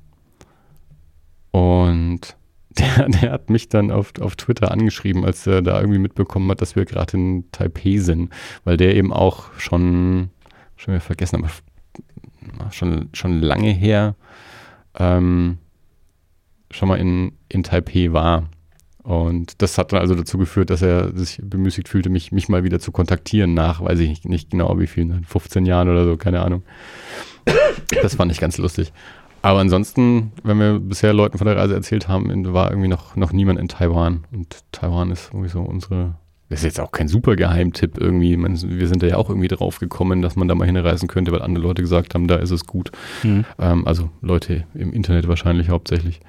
Und der, der hat mich dann auf, auf Twitter angeschrieben, als er da irgendwie mitbekommen hat, dass wir gerade in Taipei sind, weil der eben auch schon, schon wieder vergessen, aber schon, schon lange her ähm, schon mal in, in Taipei war. Und das hat dann also dazu geführt, dass er sich bemüßigt fühlte, mich, mich mal wieder zu kontaktieren nach, weiß ich nicht genau wie vielen, 15 Jahren oder so, keine Ahnung. Das fand ich ganz lustig. Aber ansonsten, wenn wir bisher Leuten von der Reise erzählt haben, war irgendwie noch, noch niemand in Taiwan. Und Taiwan ist irgendwie so unsere, das ist jetzt auch kein super Geheimtipp irgendwie. Wir sind da ja auch irgendwie drauf gekommen, dass man da mal hinreisen könnte, weil andere Leute gesagt haben, da ist es gut. Mhm. Ähm, also Leute im Internet wahrscheinlich hauptsächlich.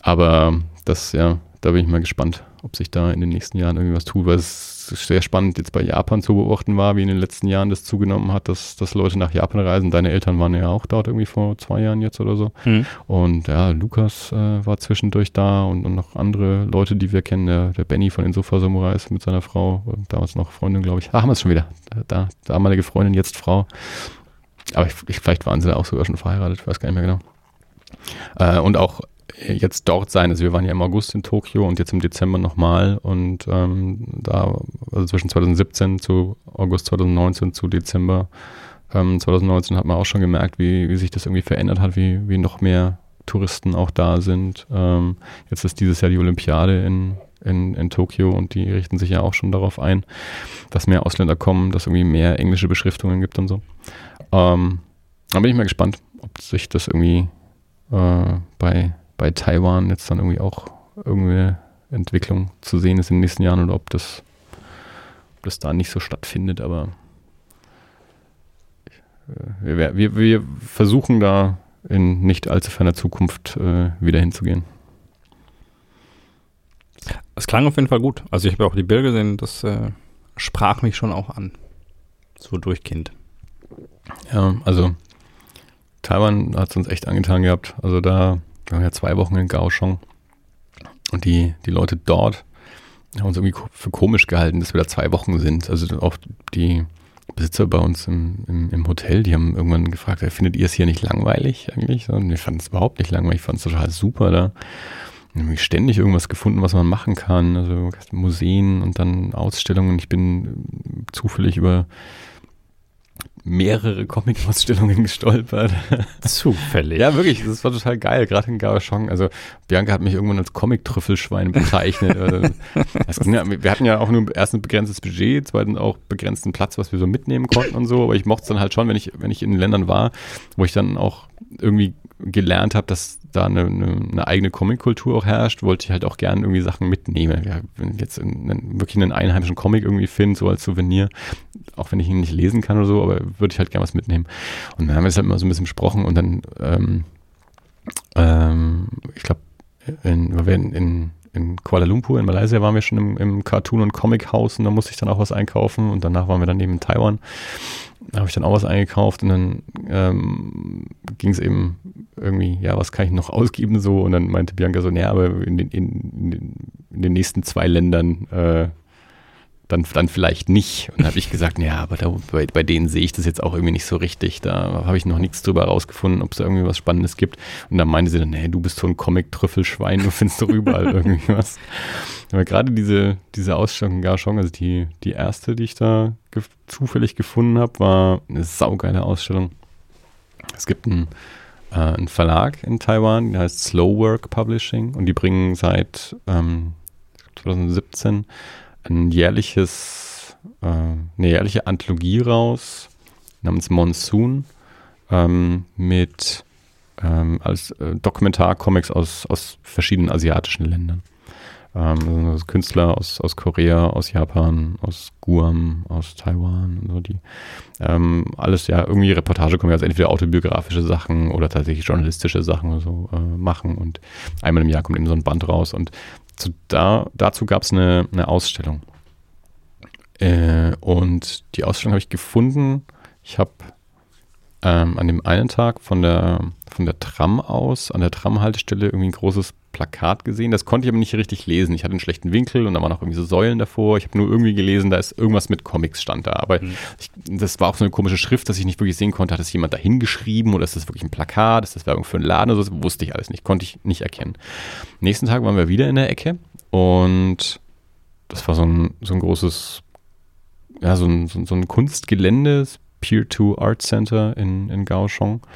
Aber das, ja, da bin ich mal gespannt, ob sich da in den nächsten Jahren irgendwie was tut, weil es sehr spannend jetzt bei Japan zu beobachten war, wie in den letzten Jahren das zugenommen hat, dass, dass Leute nach Japan reisen. Deine Eltern waren ja auch dort irgendwie vor zwei Jahren jetzt oder so. Hm. Und ja, Lukas äh, war zwischendurch da und, und noch andere Leute, die wir kennen. Der, der Benny von den Sofa Samurais mit seiner Frau, äh, damals noch Freundin, glaube ich. Ah, haben wir es schon wieder. Da, damalige Freundin, jetzt Frau. Aber ich, ich, vielleicht waren sie da auch sogar schon verheiratet, ich weiß gar nicht mehr genau. Äh, und auch jetzt dort sein. Also wir waren ja im August in Tokio und jetzt im Dezember nochmal und ähm, da, also zwischen 2017 zu August 2019 zu Dezember ähm, 2019 hat man auch schon gemerkt, wie, wie sich das irgendwie verändert hat, wie, wie noch mehr Touristen auch da sind. Ähm, jetzt ist dieses Jahr die Olympiade in, in, in Tokio und die richten sich ja auch schon darauf ein, dass mehr Ausländer kommen, dass irgendwie mehr englische Beschriftungen gibt und so. Ähm, da bin ich mal gespannt, ob sich das irgendwie äh, bei bei Taiwan jetzt dann irgendwie auch irgendeine Entwicklung zu sehen ist in den nächsten Jahren oder ob das, ob das da nicht so stattfindet, aber äh, wir, wir, wir versuchen da in nicht allzu ferner Zukunft äh, wieder hinzugehen. Es klang auf jeden Fall gut. Also ich habe auch die Bilder gesehen, das äh, sprach mich schon auch an. So durchgehend. Ja, also Taiwan hat es uns echt angetan gehabt. Also da wir waren ja zwei Wochen in Kaohsiung und die, die Leute dort haben uns irgendwie für komisch gehalten, dass wir da zwei Wochen sind. Also auch die Besitzer bei uns im, im, im Hotel, die haben irgendwann gefragt, findet ihr es hier nicht langweilig eigentlich? Und wir fanden es überhaupt nicht langweilig, ich fand es total super da. Ständig irgendwas gefunden, was man machen kann. Also Museen und dann Ausstellungen. Ich bin zufällig über mehrere Comic-Ausstellungen gestolpert. Zufällig. ja, wirklich, das war total geil, gerade in Kaohsiung. Also Bianca hat mich irgendwann als Comic-Trüffelschwein bezeichnet. Also, ja, wir hatten ja auch nur erst ein begrenztes Budget, zweitens auch begrenzten Platz, was wir so mitnehmen konnten und so, aber ich mochte es dann halt schon, wenn ich, wenn ich in Ländern war, wo ich dann auch irgendwie gelernt habe, dass da eine, eine, eigene Comic-Kultur auch herrscht, wollte ich halt auch gerne irgendwie Sachen mitnehmen. Ja, wenn ich jetzt einen, wirklich einen einheimischen Comic irgendwie finde, so als Souvenir, auch wenn ich ihn nicht lesen kann oder so, aber würde ich halt gerne was mitnehmen. Und dann haben wir es halt immer so ein bisschen besprochen und dann, ähm, ähm, ich glaube, in, in, in, in Kuala Lumpur in Malaysia waren wir schon im, im Cartoon- und Comic-Haus und da musste ich dann auch was einkaufen und danach waren wir dann eben in Taiwan habe ich dann auch was eingekauft und dann ähm, ging es eben irgendwie, ja, was kann ich noch ausgeben so? Und dann meinte Bianca so, naja, aber in den, in, in den nächsten zwei Ländern äh, dann, dann vielleicht nicht. Und dann habe ich gesagt, ja, aber da, bei, bei denen sehe ich das jetzt auch irgendwie nicht so richtig. Da habe ich noch nichts drüber rausgefunden, ob es da irgendwie was Spannendes gibt. Und dann meinte sie dann, nee, du bist so ein Comic-Trüffelschwein, du findest doch überall irgendwie was. Aber gerade diese, diese Ausstellung gar schon, also die, die erste, die ich da ge zufällig gefunden habe, war eine saugeile Ausstellung. Es gibt einen, äh, einen Verlag in Taiwan, der heißt Slow Work Publishing und die bringen seit ähm, 2017 ein jährliches, äh, eine jährliche Anthologie raus namens Monsoon ähm, mit ähm, als äh, Dokumentarcomics aus, aus verschiedenen asiatischen Ländern. Ähm, also Künstler aus, aus Korea, aus Japan, aus Guam, aus Taiwan und so die. Ähm, alles ja irgendwie Reportage kommen, also entweder autobiografische Sachen oder tatsächlich journalistische Sachen so äh, machen und einmal im Jahr kommt eben so ein Band raus und zu, da, dazu gab es eine, eine Ausstellung. Äh, und die Ausstellung habe ich gefunden. Ich habe ähm, an dem einen Tag von der, von der Tram aus, an der Tramhaltestelle, irgendwie ein großes Plakat gesehen. Das konnte ich aber nicht richtig lesen. Ich hatte einen schlechten Winkel und da waren auch irgendwie so Säulen davor. Ich habe nur irgendwie gelesen, da ist irgendwas mit Comics stand da. Aber mhm. ich, das war auch so eine komische Schrift, dass ich nicht wirklich sehen konnte. Hat das jemand da hingeschrieben oder ist das wirklich ein Plakat? Ist das Werbung für einen Laden oder so? Das wusste ich alles nicht. Konnte ich nicht erkennen. Nächsten Tag waren wir wieder in der Ecke und das war so ein, so ein großes, ja, so ein, so, so ein Kunstgelände, Peer-to Art Center in, in Kaohsiung.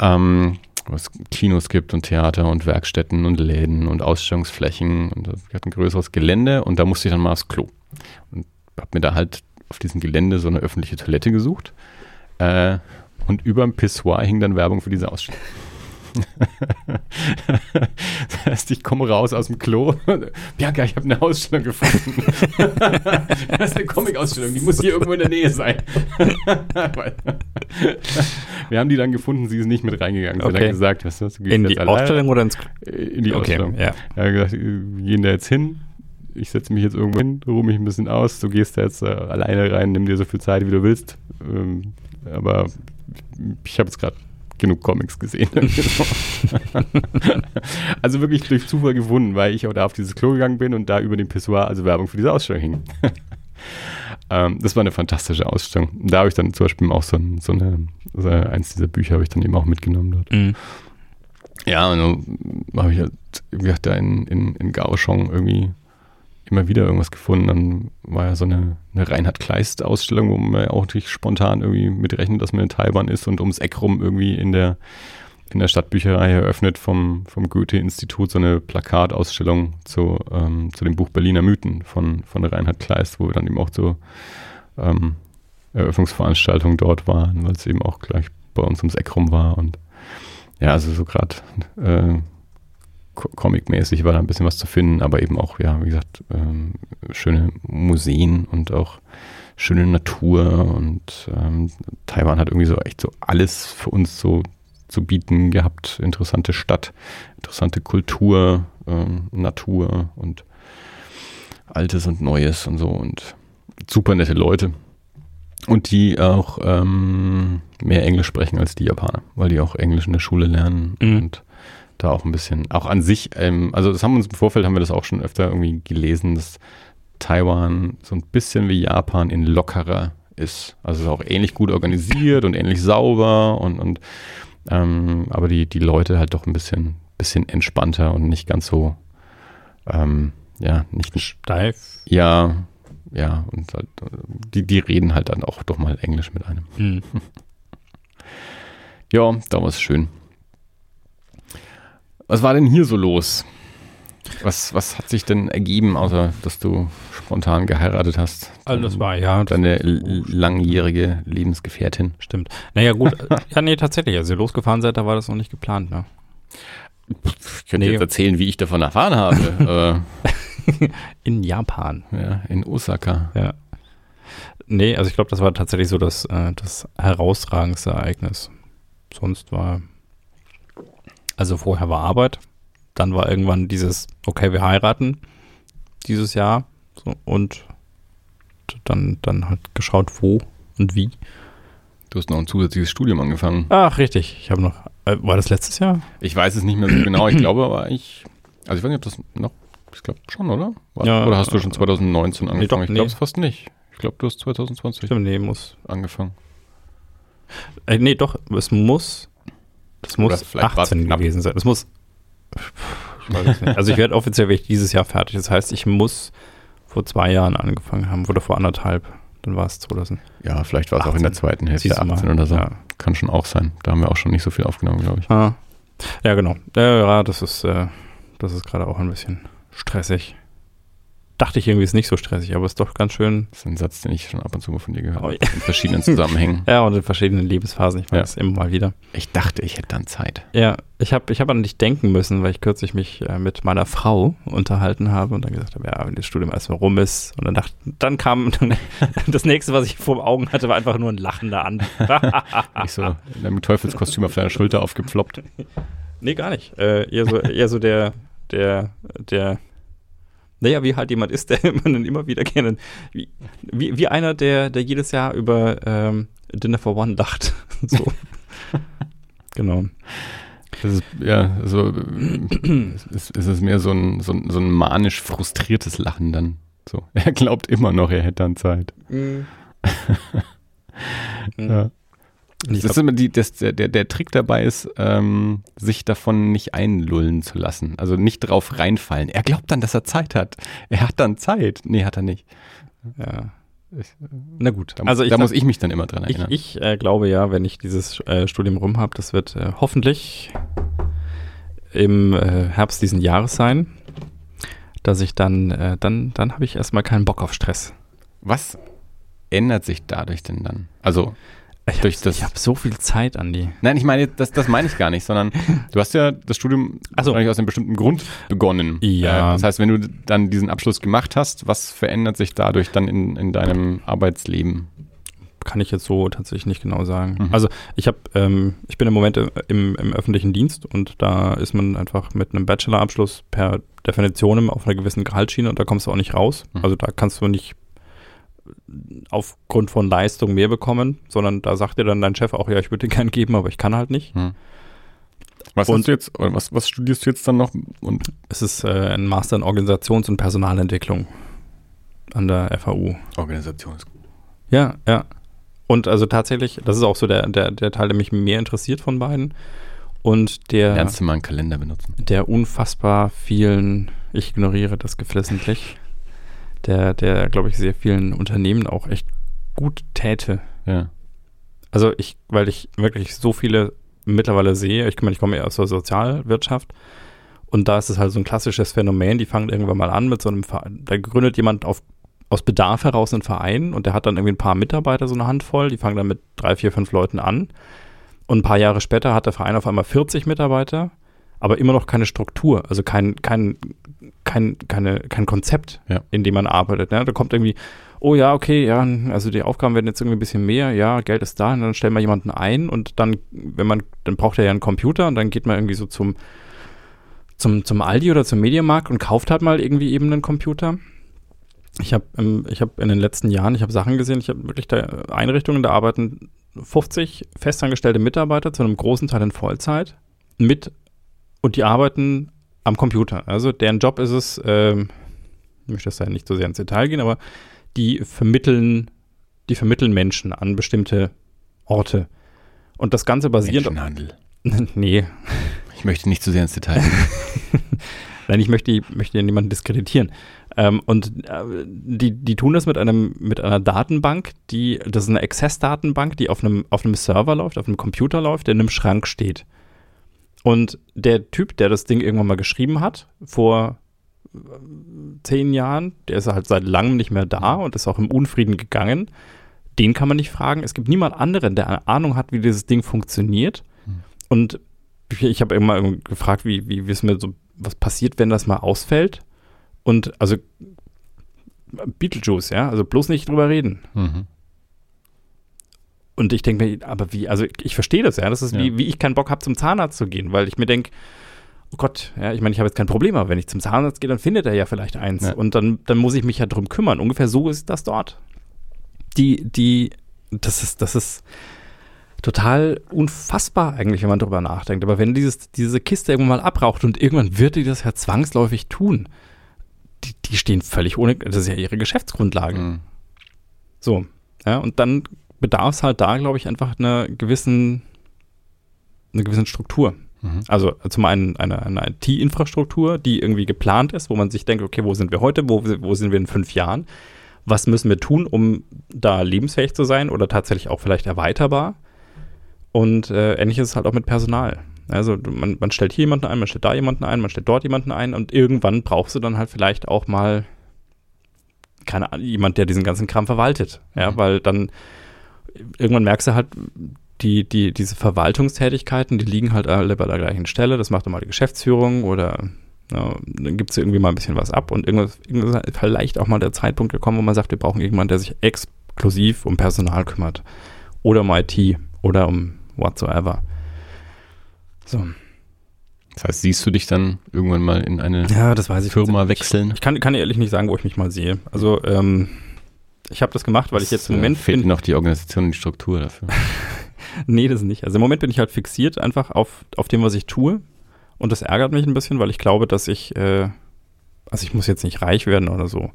Ähm, wo es Kinos gibt und Theater und Werkstätten und Läden und Ausstellungsflächen und wir hatten ein größeres Gelände und da musste ich dann mal aufs Klo. Und habe mir da halt auf diesem Gelände so eine öffentliche Toilette gesucht äh, und über dem Pissoir hing dann Werbung für diese Ausstellung das heißt, ich komme raus aus dem Klo. Bianca, ich habe eine Ausstellung gefunden. das ist eine Comic-Ausstellung, die muss hier irgendwo in der Nähe sein. Wir haben die dann gefunden, sie ist nicht mit reingegangen. Sie okay. hat dann gesagt, was, was, In die Ausstellung oder ins In die okay, Ausstellung. Ja. Er hat gesagt, wir gehen da jetzt hin ich setze mich jetzt irgendwo hin, ruhe mich ein bisschen aus, du gehst da jetzt äh, alleine rein, nimm dir so viel Zeit, wie du willst. Ähm, aber ich habe jetzt gerade genug Comics gesehen. also wirklich durch Zufall gefunden, weil ich auch da auf dieses Klo gegangen bin und da über den Pissoir also Werbung für diese Ausstellung hing. ähm, das war eine fantastische Ausstellung. Da habe ich dann zum Beispiel auch so, ein, so eine, so eins dieser Bücher habe ich dann eben auch mitgenommen dort. Mhm. Ja, und dann habe ich halt, gesagt, da in, in, in Kaohsiung irgendwie immer wieder irgendwas gefunden. Dann war ja so eine, eine Reinhard Kleist-Ausstellung, wo man ja auch nicht spontan irgendwie mitrechnet, dass man in Taiwan ist und ums Eck rum irgendwie in der, in der Stadtbücherei eröffnet vom, vom Goethe-Institut so eine Plakatausstellung zu, ähm, zu dem Buch Berliner Mythen von, von Reinhard Kleist, wo wir dann eben auch so ähm, Eröffnungsveranstaltungen dort waren, weil es eben auch gleich bei uns ums Eck rum war und ja, also so gerade äh, Comic-mäßig war da ein bisschen was zu finden, aber eben auch, ja, wie gesagt, ähm, schöne Museen und auch schöne Natur und ähm, Taiwan hat irgendwie so echt so alles für uns so zu bieten gehabt. Interessante Stadt, interessante Kultur, ähm, Natur und Altes und Neues und so und super nette Leute. Und die auch ähm, mehr Englisch sprechen als die Japaner, weil die auch Englisch in der Schule lernen Mhm. und da auch ein bisschen, auch an sich, ähm, also das haben wir uns im Vorfeld, haben wir das auch schon öfter irgendwie gelesen, dass Taiwan so ein bisschen wie Japan in lockerer ist. Also ist auch ähnlich gut organisiert und ähnlich sauber und, und ähm, aber die, die Leute halt doch ein bisschen, bisschen entspannter und nicht ganz so, ähm, ja, nicht, Steif. ja, ja, und halt, die, die reden halt dann auch doch mal Englisch mit einem. Mhm. Ja, da war es schön. Was war denn hier so los? Was, was hat sich denn ergeben, außer dass du spontan geheiratet hast? Also das war ja, das Deine langjährige Lebensgefährtin. stimmt. Naja, gut. ja, nee, tatsächlich. Als ihr losgefahren seid, da war das noch nicht geplant, ne? Ich könnte Nee. jetzt erzählen, wie ich davon erfahren habe. In Japan. äh, ja, in Osaka. Ja. Nee, also ich glaube, das war tatsächlich so das, äh, das herausragendste Ereignis. Sonst war, also vorher war Arbeit, dann war irgendwann dieses, okay, wir heiraten dieses Jahr so, und dann, dann halt geschaut, wo und wie. Du hast noch ein zusätzliches Studium angefangen. Ach, richtig. Ich habe noch, äh, war das letztes Jahr? Ich weiß es nicht mehr so genau. Ich glaube aber ich, also ich weiß nicht, ob das noch, ich glaube schon, oder? War, Ja, oder hast du schon 2019 angefangen? doch, ich glaube nee. es fast nicht. Ich glaube, du hast 2020 Stimmt, nee, muss. angefangen. Äh, nee, doch, es muss, das muss vielleicht war's 18 knapp. gewesen sein. Es muss, ich weiß nicht. Also ich werde offiziell werde ich dieses Jahr fertig. Das heißt, ich muss vor zwei Jahren angefangen haben oder vor anderthalb. Dann war es 2000. Ja, vielleicht war es auch in der 18. zweiten Hälfte Siehst du mal. 18 oder so. Ja. Kann schon auch sein. Da haben wir auch schon nicht so viel aufgenommen, glaube ich. Ah. Ja, genau. Ja, ja, das ist, äh, das ist gerade auch ein bisschen stressig. Dachte ich irgendwie, ist nicht so stressig, aber ist doch ganz schön. Das ist ein Satz, den ich schon ab und zu mal von dir gehört Oh, habe. ja. In verschiedenen Zusammenhängen. Ja, und in verschiedenen Lebensphasen. Ich weiß immer mal wieder. Ich dachte, ich hätte dann Zeit. Ja, ich habe ich hab an dich denken müssen, weil ich kürzlich mich äh, mit meiner Frau unterhalten habe und dann gesagt habe, ja, wenn das Studium erstmal rum ist. Und dann dachte, dann kam das nächste, was ich vor Augen hatte, war einfach nur ein lachender an. Ich so in einem Teufelskostüm auf deiner Schulter aufgepfloppt. nee, gar nicht. Äh, eher so, eher so der, der, der, naja, wie halt jemand ist, der man dann immer wieder gerne, wie, wie, wie einer, der, der jedes Jahr über ähm, Dinner for One lacht. so. genau. Das ist, ja, so, äh, es ist, es ist mehr so ein, so, ein, so ein manisch frustriertes Lachen dann. So, er glaubt immer noch, er hätte dann Zeit. Ja. Ich Das ist immer die, das, der, der, Trick dabei ist, ähm, sich davon nicht einlullen zu lassen. Also nicht drauf reinfallen. Er glaubt dann, dass er Zeit hat. Er hat dann Zeit. Nee, hat er nicht. Ja. Ich, Na gut. da also ich, da glaub- muss ich mich dann immer dran ich, erinnern. ich äh, glaube ja, wenn ich dieses äh, Studium rum habe, das wird äh, hoffentlich im äh, Herbst diesen Jahres sein, dass ich dann, äh, dann, dann habe ich erstmal keinen Bock auf Stress. Was ändert sich dadurch denn dann? Also, Ich Durch habe das- hab so viel Zeit, Andi. nein, ich meine, das, das meine ich gar nicht, sondern du hast ja das Studium Ach so. wahrscheinlich aus einem bestimmten Grund begonnen. Ja. Äh, das heißt, wenn du dann diesen Abschluss gemacht hast, was verändert sich dadurch dann in, in deinem Arbeitsleben? kann ich jetzt so tatsächlich nicht genau sagen. Mhm. Also ich habe, ähm, ich bin im Moment im, im öffentlichen Dienst und da ist man einfach mit einem Bachelorabschluss per Definition auf einer gewissen Gehaltsschiene und da kommst du auch nicht raus. Mhm. Also da kannst du nicht aufgrund von Leistung mehr bekommen, sondern da sagt dir dann dein Chef auch, ja, ich würde dir gern geben, aber ich kann halt nicht. Hm. Was Und- jetzt, was, was studierst du jetzt dann noch? Und Es ist äh, ein Master in Organisations- und Personalentwicklung an der FAU. Organisation ist gut. Ja, ja. Und also tatsächlich, das ist auch so der, der, der Teil, der mich mehr interessiert von beiden. Und der, Lernst du mal einen Kalender benutzen? der unfassbar vielen, ich ignoriere das geflissentlich, der, der, glaube ich, sehr vielen Unternehmen auch echt gut täte. Ja. Also ich, weil ich wirklich so viele mittlerweile sehe, ich meine, ich komme ja aus der Sozialwirtschaft und da ist es halt so ein klassisches Phänomen, die fangen irgendwann mal an mit so einem Verein, da gründet jemand auf, aus Bedarf heraus einen Verein und der hat dann irgendwie ein paar Mitarbeiter, so eine Handvoll, die fangen dann mit drei, vier, fünf Leuten an und ein paar Jahre später hat der Verein auf einmal 40 Mitarbeiter, aber immer noch keine Struktur, also kein, kein, kein, keine, kein Konzept, Ja. in dem man arbeitet. Ne? Da kommt irgendwie, oh ja, okay, ja, also die Aufgaben werden jetzt irgendwie ein bisschen mehr, ja, Geld ist da, und dann stellen wir jemanden ein und dann, wenn man, dann braucht er ja einen Computer und dann geht man irgendwie so zum, zum, zum Aldi oder zum Mediamarkt und kauft halt mal irgendwie eben einen Computer. Ich habe ähm, ich hab in den letzten Jahren, ich habe Sachen gesehen, ich habe wirklich da Einrichtungen, da arbeiten 50 festangestellte Mitarbeiter zu einem großen Teil in Vollzeit mit und die arbeiten am Computer. Also deren Job ist es, ähm, ich möchte das ja nicht so sehr ins Detail gehen, aber die vermitteln, die vermitteln Menschen an bestimmte Orte. Und das Ganze basierend. Menschenhandel. nee, Ich möchte nicht zu sehr ins Detail gehen. Nein, ich möchte, möchte ja niemanden diskreditieren. Ähm, und äh, die, die tun das mit einem, mit einer Datenbank, die, das ist eine Access-Datenbank, die auf einem, auf einem Server läuft, auf einem Computer läuft, der in einem Schrank steht. Und der Typ, der das Ding irgendwann mal geschrieben hat, vor äh, zehn Jahren, der ist halt seit langem nicht mehr da und ist auch im Unfrieden gegangen. Den kann man nicht fragen. Es gibt niemand anderen, der eine Ahnung hat, wie dieses Ding funktioniert. Hm. Und ich, ich habe immer gefragt, wie, wie, es mir so, was passiert, wenn das mal ausfällt. Und also Beetlejuice, ja, also bloß nicht drüber reden. Mhm. Und ich denke mir, aber wie, also ich verstehe das, ja. Das ist Ja. wie, wie ich keinen Bock habe, zum Zahnarzt zu gehen, weil ich mir denke, oh Gott, ja, ich meine, ich habe jetzt kein Problem, aber wenn ich zum Zahnarzt gehe, dann findet er ja vielleicht eins. Ja. Und dann, dann muss ich mich ja drum kümmern. Ungefähr so ist das dort. Die, die, das ist, das ist total unfassbar eigentlich, wenn man drüber nachdenkt. Aber wenn dieses, diese Kiste irgendwann mal abraucht und irgendwann wird die das ja zwangsläufig tun, die, die stehen völlig ohne, das ist ja ihre Geschäftsgrundlage. Mhm. So, ja, und dann bedarf es halt da, glaube ich, einfach einer gewissen, einer gewissen Struktur. Mhm. Also zum einen eine, eine IT-Infrastruktur, die irgendwie geplant ist, wo man sich denkt, okay, wo sind wir heute, wo, wo sind wir in fünf Jahren? Was müssen wir tun, um da lebensfähig zu sein oder tatsächlich auch vielleicht erweiterbar? Und äh, ähnlich ist es halt auch mit Personal. Also man, man stellt hier jemanden ein, man stellt da jemanden ein, man stellt dort jemanden ein und irgendwann brauchst du dann halt vielleicht auch mal keine Ahnung, jemand, der diesen ganzen Kram verwaltet. Ja, Mhm. weil dann irgendwann merkst du halt, die, die, diese Verwaltungstätigkeiten, die liegen halt alle bei der gleichen Stelle. Das macht dann mal die Geschäftsführung oder ja, dann gibt es irgendwie mal ein bisschen was ab und irgendwas, irgendwas ist vielleicht auch mal der Zeitpunkt gekommen, wo man sagt, wir brauchen jemanden, der sich exklusiv um Personal kümmert. Oder um IT oder um whatsoever. So. Das heißt, siehst du dich dann irgendwann mal in eine Ja, das weiß ich. Firma tatsächlich. wechseln? Ich kann, kann ehrlich nicht sagen, wo ich mich mal sehe. Also, ähm, ich habe das gemacht, weil ich jetzt im äh, Moment fehlt bin, noch die Organisation und die Struktur dafür. Nee, das nicht. Also im Moment bin ich halt fixiert einfach auf, auf dem, was ich tue. Und das ärgert mich ein bisschen, weil ich glaube, dass ich, äh, also ich muss jetzt nicht reich werden oder so.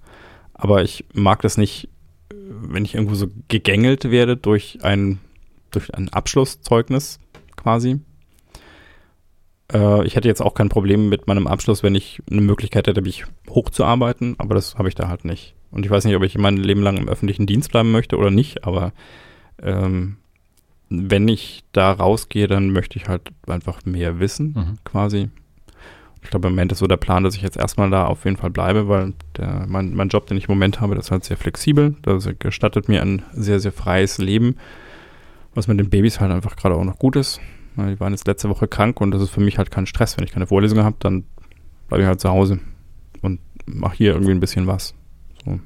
Aber ich mag das nicht, äh, wenn ich irgendwo so gegängelt werde durch ein, durch ein Abschlusszeugnis quasi. Äh, ich hätte jetzt auch kein Problem mit meinem Abschluss, wenn ich eine Möglichkeit hätte, mich hochzuarbeiten, aber das habe ich da halt nicht. Und ich weiß nicht, ob ich mein Leben lang im öffentlichen Dienst bleiben möchte oder nicht, aber ähm, wenn ich da rausgehe, dann möchte ich halt einfach mehr wissen, Mhm. quasi. Ich glaube, im Moment ist so der Plan, dass ich jetzt erstmal da auf jeden Fall bleibe, weil der, mein, mein Job, den ich im Moment habe, das ist halt sehr flexibel. Das gestattet mir ein sehr, sehr freies Leben, was mit den Babys halt einfach gerade auch noch gut ist. Die waren jetzt letzte Woche krank und das ist für mich halt kein Stress. Wenn ich keine Vorlesungen habe, dann bleibe ich halt zu Hause und mache hier irgendwie ein bisschen was. So.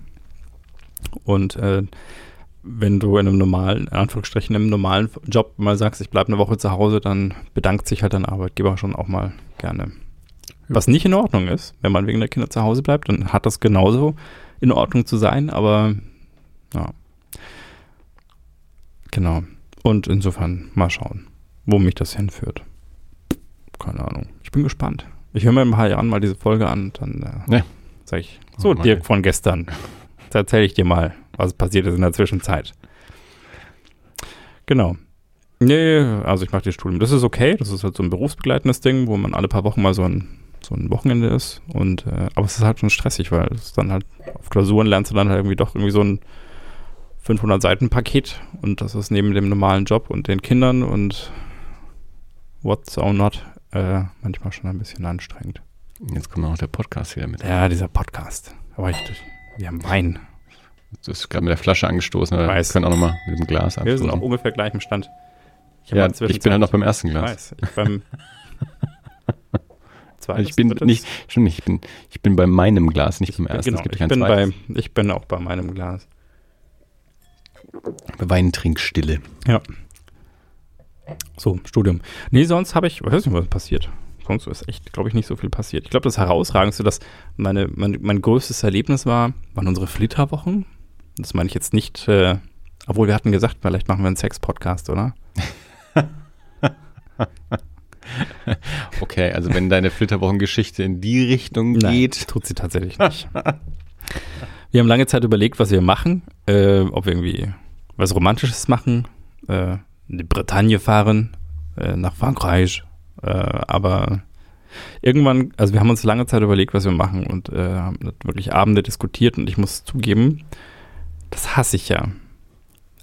Und äh, wenn du in einem normalen, in Anführungsstrichen, in einem normalen Job mal sagst, ich bleibe eine Woche zu Hause, dann bedankt sich halt dein Arbeitgeber schon auch mal gerne. Was nicht in Ordnung ist, wenn man wegen der Kinder zu Hause bleibt, dann hat das genauso in Ordnung zu sein, aber ja. Genau. Und insofern mal schauen, wo mich das hinführt. Keine Ahnung. Ich bin gespannt. Ich höre mir in ein paar Jahren mal diese Folge an und dann äh, Ja. sage ich, so Oh Dirk von gestern, jetzt erzähle ich dir mal, was passiert ist in der Zwischenzeit. Genau. Nee, also ich mache das Studium. Das ist okay. Das ist halt so ein berufsbegleitendes Ding, wo man alle paar Wochen mal so ein, so ein Wochenende ist. Und äh, aber es ist halt schon stressig, weil es ist dann halt auf Klausuren lernst du dann halt irgendwie doch irgendwie so ein 500 Seiten Paket und das ist neben dem normalen Job und den Kindern und what's so not äh, manchmal schon ein bisschen anstrengend. Jetzt kommt auch der Podcast wieder mit. Ja, dieser Podcast. Aber ich, wir haben Wein. Du hast gerade mit der Flasche angestoßen, aber wir können auch nochmal mit dem Glas Wir sind auch anstoßen. ungefähr gleich im Stand. hab Ja, ich bin halt noch beim ersten Ich Glas. weiß. Ich beim Also ich bin nicht, stimmt nicht, ich bin, ich bin bei meinem Glas, nicht beim ersten. Genau, es gibt ich kein bin, bei, zweites. ich bin auch bei meinem Glas. Bei Weintrinkstille. Ja. So, Studium. Nee, sonst habe ich, weiß nicht, was passiert. Sonst ist echt, glaube ich, nicht so viel passiert. Ich glaube, das Herausragendste, dass meine, mein, mein größtes Erlebnis war, waren unsere Flitterwochen. Das meine ich jetzt nicht, äh, obwohl wir hatten gesagt, vielleicht machen wir einen Sex-Podcast, oder? Okay, also wenn deine Flitterwochengeschichte in die Richtung geht. tut sie tatsächlich nicht. wir haben lange Zeit überlegt, was wir machen, äh, ob wir irgendwie was Romantisches machen, äh, in die Bretagne fahren, äh, nach Frankreich, äh, aber irgendwann, also wir haben uns lange Zeit überlegt, was wir machen und äh, haben wirklich Abende diskutiert und ich muss zugeben, das hasse ich ja.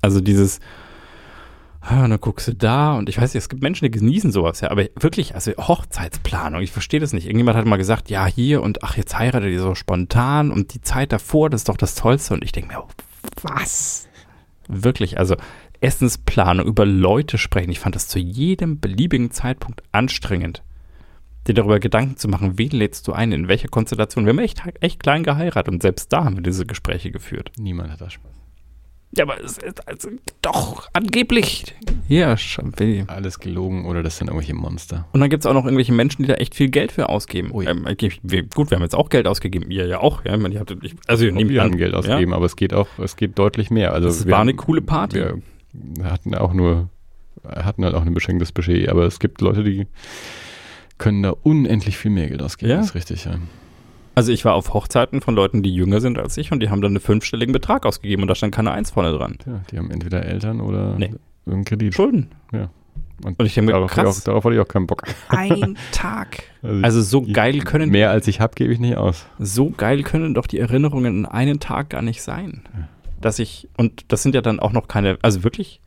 Also dieses, ah, dann guckst du da und ich weiß nicht, es gibt Menschen, die genießen sowas, ja, aber wirklich, also Hochzeitsplanung, ich verstehe das nicht. Irgendjemand hat mal gesagt, ja, hier und ach, jetzt heiratet ihr so spontan und die Zeit davor, das ist doch das Tollste und ich denke mir, oh, was? Wirklich, also Essensplanung, über Leute sprechen, ich fand das zu jedem beliebigen Zeitpunkt anstrengend, dir darüber Gedanken zu machen, wen lädst du ein, in welcher Konstellation. Wir haben echt, echt klein geheiratet und selbst da haben wir diese Gespräche geführt. Niemand hat da Spaß. Ja, aber es ist also doch angeblich. Ja, schon. will- Alles gelogen oder das sind irgendwelche Monster. Und dann gibt es auch noch irgendwelche Menschen, die da echt viel Geld für ausgeben. Oh ja. ähm, ich- wir, gut, wir haben jetzt auch Geld ausgegeben. Ihr ja auch. Ja, ich meine, ihr hattet, ich, also nehmt wir haben Geld ausgegeben, aber es geht auch, es geht deutlich mehr. Also Das wir war haben- eine coole Party. Wir hatten auch nur, hatten halt auch ein beschränktes Budget, aber es gibt Leute, die können da unendlich viel mehr Geld ausgeben. Ja? Das ist richtig, ja. Also ich war auf Hochzeiten von Leuten, die jünger sind als ich und die haben dann einen fünfstelligen Betrag ausgegeben und da stand keine Eins vorne dran. Tja, die haben entweder Eltern oder Nee. irgendeinen Kredit. Schulden. Und, Und ich denke mir, darauf, hatte ich krass. auch, darauf hatte ich auch keinen Bock. Ein Tag. Also, Also so ich- geil können mehr als ich habe, gebe ich nicht aus. so geil können doch die Erinnerungen in einem Tag gar nicht sein. Dass ich, und das sind ja dann auch noch keine, also wirklich.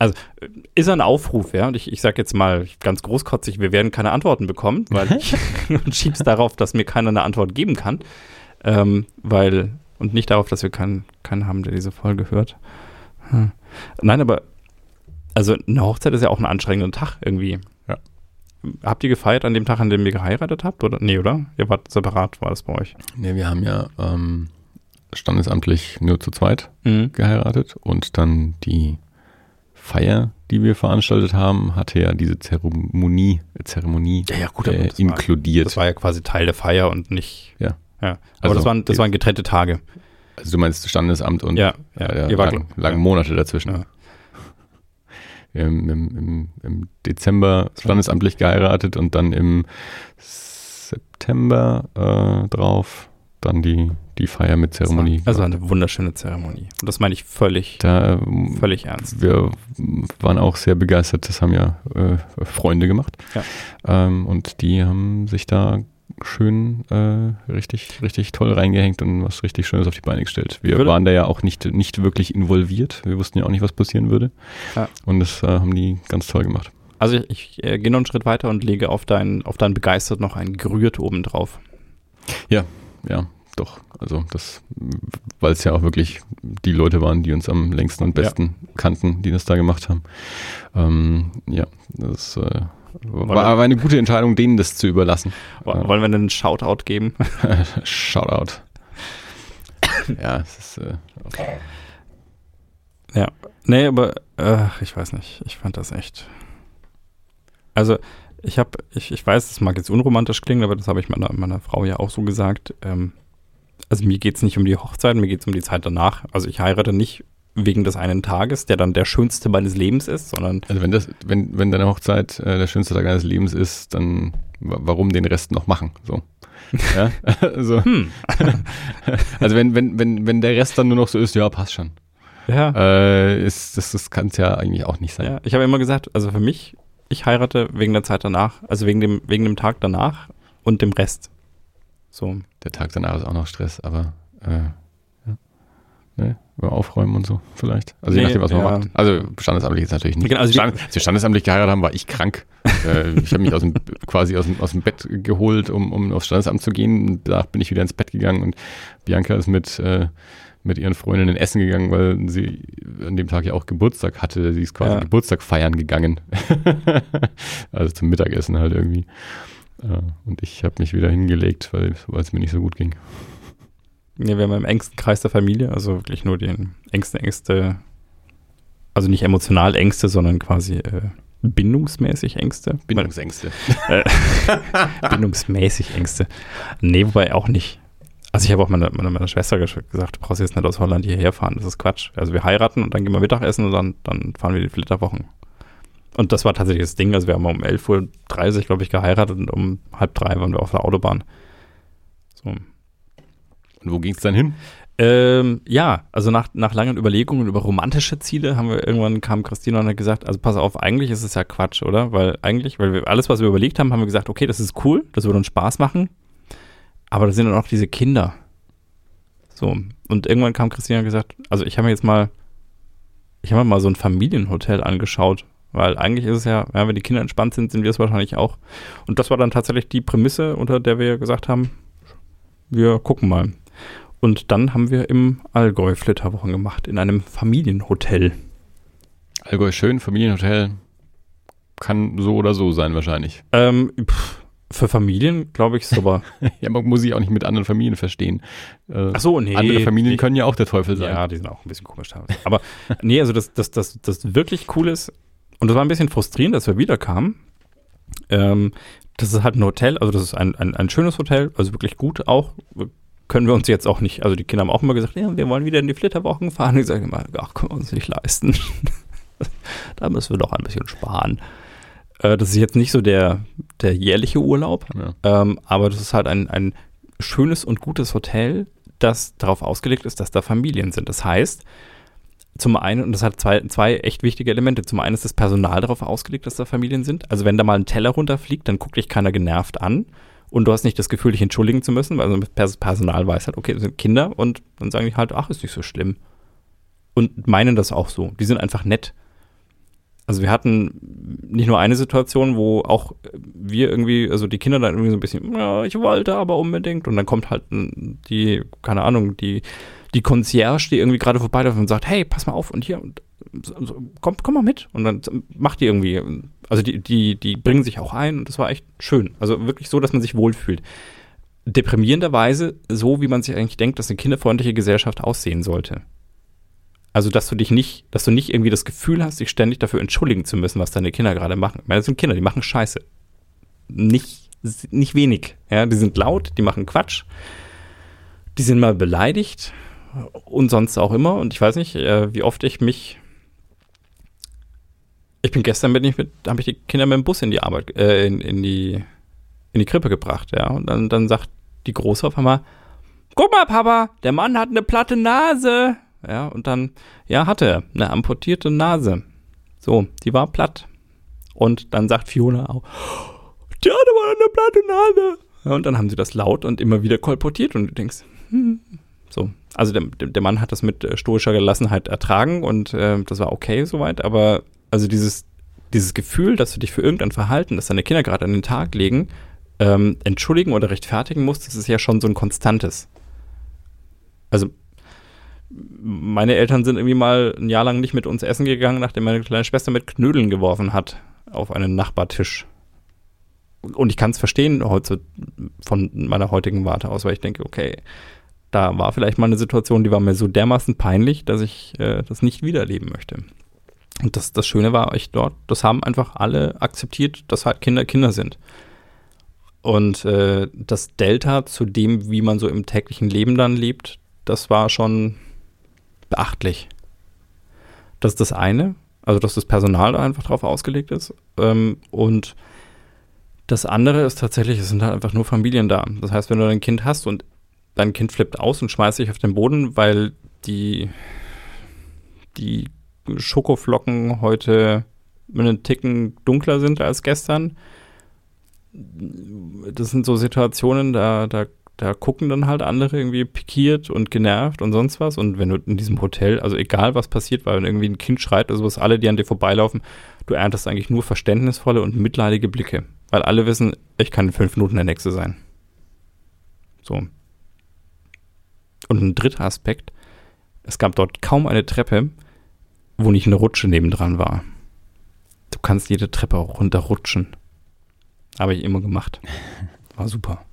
Also äh, ist ein Aufruf, ja, und ich, ich sage jetzt mal ganz großkotzig, wir werden keine Antworten bekommen, weil ich und schieb's darauf, dass mir keiner eine Antwort geben kann, ähm, weil, und nicht darauf, dass wir keinen, keinen haben, der diese Folge hört. Hm. Nein, aber, also eine Hochzeit ist ja auch ein anstrengender Tag irgendwie. Ja. Habt ihr gefeiert an dem Tag, an dem ihr geheiratet habt? Oder? Nee, oder? Ihr wart separat, war das bei euch? Nee, wir haben ja ähm, standesamtlich nur zu zweit Mhm. geheiratet und dann die Feier, die wir veranstaltet haben, hatte ja diese Zeremonie, Zeremonie Ja, ja, gut, äh, das war- inkludiert. Das war ja quasi Teil der Feier und nicht. Ja. ja. Aber Also, das, waren, das waren getrennte Tage. also du meinst Standesamt und Ja, ja. äh, Ihr wart- lang, lange ja. Monate dazwischen. Ja. Im, im, im Dezember standesamtlich geheiratet und dann im September äh, drauf dann die, die Feier mit Zeremonie. War eine wunderschöne Zeremonie. Und das meine ich völlig, da, völlig ernst. wir waren auch sehr begeistert. Das haben ja äh, Freunde gemacht. Ja. Ähm, und die haben sich da schön äh, richtig, richtig toll reingehängt und was richtig Schönes auf die Beine gestellt. Wir Würde- waren da ja auch nicht, nicht wirklich involviert. Wir wussten ja auch nicht, was passieren würde. Ja. Und das äh, haben die ganz toll gemacht. Also ich, ich äh, gehe noch einen Schritt weiter und lege auf dein, auf dein Begeistert noch ein gerührt oben drauf. Ja, doch. Also das, weil es ja auch wirklich die Leute waren, die uns am längsten und Ja. besten kannten, die das da gemacht haben. Ähm, ja, das äh, war, war eine gute Entscheidung, denen das zu überlassen. Wollen wir einen Shoutout geben? Shoutout. ja, es ist. Äh, Ja. Nee, aber äh, ich weiß nicht. Ich fand das echt. Also, ich habe, ich, ich weiß, das mag jetzt unromantisch klingen, aber das habe ich meiner, meiner Frau ja auch so gesagt. Ähm, also mir geht es nicht um die Hochzeit, mir geht es um die Zeit danach. Also ich heirate nicht wegen des einen Tages, der dann der schönste meines Lebens ist, sondern also wenn das, wenn, wenn deine Hochzeit äh, der schönste Tag deines Lebens ist, dann wa- warum den Rest noch machen? So. Ja, also, hm, also wenn, wenn, wenn, wenn der Rest dann nur noch so ist, ja, passt schon. ja, Äh, ist, das das kann es ja eigentlich auch nicht sein. ja. Ich habe immer gesagt, also für mich, ich heirate wegen der Zeit danach, also wegen dem, wegen dem Tag danach und dem Rest. So. Der Tag danach ist auch noch Stress, aber äh, ja. Ne? Über Aufräumen und so vielleicht. Also je Nee, nachdem, was man ja. macht. Also standesamtlich ist natürlich nicht. Genau, also Stand, als wir standesamtlich geheiratet haben, war ich krank. äh, ich habe mich aus dem, quasi aus dem, aus dem Bett geholt, um, um aufs Standesamt zu gehen. Danach bin ich wieder ins Bett gegangen und Bianca ist mit, äh, mit ihren Freundinnen essen gegangen, weil sie an dem Tag ja auch Geburtstag hatte. Sie ist quasi Ja. Geburtstag feiern gegangen. also zum Mittagessen halt irgendwie. Äh, und ich habe mich wieder hingelegt, weil es mir nicht so gut ging. Nee, wir haben im engsten Kreis der Familie, also wirklich nur den engsten Ängste, also nicht emotional Ängste, sondern quasi äh, bindungsmäßig Ängste. Bindungsängste. Bindungsmäßig Ängste. Nee, wobei auch nicht. Also ich habe auch meiner meine, meine Schwester gesagt, du brauchst jetzt nicht aus Holland hierher fahren, das ist Quatsch. Also wir heiraten und dann gehen wir Mittagessen und dann, dann fahren wir die Flitterwochen. Und das war tatsächlich das Ding, also wir haben um 11.30 Uhr, glaube ich, geheiratet und um halb drei waren wir auf der Autobahn. So. Und wo ging es dann hin? Ähm, ja, also nach, nach langen Überlegungen über romantische Ziele haben wir irgendwann kam Christina und hat gesagt, also pass auf, eigentlich ist es ja Quatsch, oder? Weil eigentlich, weil wir alles, was wir überlegt haben, haben wir gesagt, okay, das ist cool, das würde uns Spaß machen, aber da sind dann auch diese Kinder. So, und irgendwann kam Christina und gesagt, also ich habe mir jetzt mal, ich habe mir mal so ein Familienhotel angeschaut, weil eigentlich ist es ja, ja, wenn die Kinder entspannt sind, sind wir es wahrscheinlich auch. Und das war dann tatsächlich die Prämisse, unter der wir gesagt haben, wir gucken mal. Und dann haben wir im Allgäu Flitterwochen gemacht, in einem Familienhotel. Allgäu schön, Familienhotel. Kann so oder so sein wahrscheinlich. Ähm, pff, für Familien, glaube ich, ist aber. Ja, man muss sich auch nicht mit anderen Familien verstehen. Äh, Ach so, nee. andere Familien die- können ja auch der Teufel sein. Ja, die sind auch ein bisschen komisch teilweise. Aber nee, also das, das, das, das wirklich cool ist, und das war ein bisschen frustrierend, dass wir wiederkamen. Ähm, das ist halt ein Hotel, also das ist ein, ein, ein schönes Hotel, also wirklich gut auch. Können wir uns jetzt auch nicht, also die Kinder haben auch immer gesagt, ja, wir wollen wieder in die Flitterwochen fahren. Ich sage immer, ach, können wir uns nicht leisten. da müssen wir doch ein bisschen sparen. Äh, das ist jetzt nicht so der, der jährliche Urlaub, Ja. ähm, aber das ist halt ein, ein schönes und gutes Hotel, das darauf ausgelegt ist, dass da Familien sind. Das heißt, zum einen, und das hat zwei, zwei echt wichtige Elemente. Zum einen ist das Personal darauf ausgelegt, dass da Familien sind. Also wenn da mal ein Teller runterfliegt, dann guckt dich keiner genervt an. Und du hast nicht das Gefühl, dich entschuldigen zu müssen, weil das Personal weiß halt, okay, das sind Kinder und dann sagen die halt, ach, ist nicht so schlimm. Und meinen das auch so. Die sind einfach nett. Also wir hatten nicht nur eine Situation, wo auch wir irgendwie, also die Kinder dann irgendwie so ein bisschen, ja, ich wollte aber unbedingt. Und dann kommt halt die, keine Ahnung, die, die Concierge, die irgendwie gerade vorbeiläuft und sagt, hey, pass mal auf und hier, und komm, komm mal mit. Und dann macht die irgendwie, also die, die, die bringen sich auch ein und das war echt schön. Also wirklich so, dass man sich wohlfühlt. Deprimierenderweise so, wie man sich eigentlich denkt, dass eine kinderfreundliche Gesellschaft aussehen sollte. Also, dass du dich nicht, dass du nicht irgendwie das Gefühl hast, dich ständig dafür entschuldigen zu müssen, was deine Kinder gerade machen. Ich meine, das sind Kinder, die machen Scheiße. Nicht, nicht wenig. Ja, die sind laut, die machen Quatsch. Die sind mal beleidigt und sonst auch immer. Und ich weiß nicht, äh, wie oft ich mich. Ich bin gestern bin ich mit, habe ich die Kinder mit dem Bus in die Arbeit, äh, in, in die, in die Krippe gebracht, ja. Und dann, dann sagt die Große auf einmal, guck mal, Papa, der Mann hat eine platte Nase. Ja, und dann, ja, hatte er eine amputierte Nase. So, die war platt. Und dann sagt Fiona auch, der hatte aber eine platte Nase. Ja, und dann haben sie das laut und immer wieder kolportiert und du denkst, hm, so. Also der, der Mann hat das mit äh, stoischer Gelassenheit ertragen und äh, das war okay soweit, aber also dieses, dieses Gefühl, dass du dich für irgendein Verhalten, das deine Kinder gerade an den Tag legen, ähm, entschuldigen oder rechtfertigen musst, das ist ja schon so ein konstantes. Also meine Eltern sind irgendwie mal ein Jahr lang nicht mit uns essen gegangen, nachdem meine kleine Schwester mit Knödeln geworfen hat auf einen Nachbartisch. Und ich kann es verstehen heute von meiner heutigen Warte aus, weil ich denke, okay, da war vielleicht mal eine Situation, die war mir so dermaßen peinlich, dass ich äh, das nicht wiedererleben möchte. Und das, das Schöne war echt dort, das haben einfach alle akzeptiert, dass halt Kinder Kinder sind. Und äh, das Delta zu dem, wie man so im täglichen Leben dann lebt, das war schon beachtlich. Das ist das eine, also dass das Personal da einfach drauf ausgelegt ist. Ähm, und das andere ist tatsächlich, es sind halt einfach nur Familien da. Das heißt, wenn du ein Kind hast und dein Kind flippt aus und schmeißt sich auf den Boden, weil die, die Schokoflocken heute einen Ticken dunkler sind als gestern. Das sind so Situationen, da, da, da gucken dann halt andere irgendwie pikiert und genervt und sonst was. Und wenn du in diesem Hotel, also egal was passiert, weil irgendwie ein Kind schreit oder sowas, alle, die an dir vorbeilaufen, du erntest eigentlich nur verständnisvolle und mitleidige Blicke. Weil alle wissen, ich kann in fünf Minuten der Nächste sein. So. Und ein dritter Aspekt, es gab dort kaum eine Treppe, wo nicht eine Rutsche nebendran war. Du kannst jede Treppe auch runterrutschen. Habe ich immer gemacht. War super.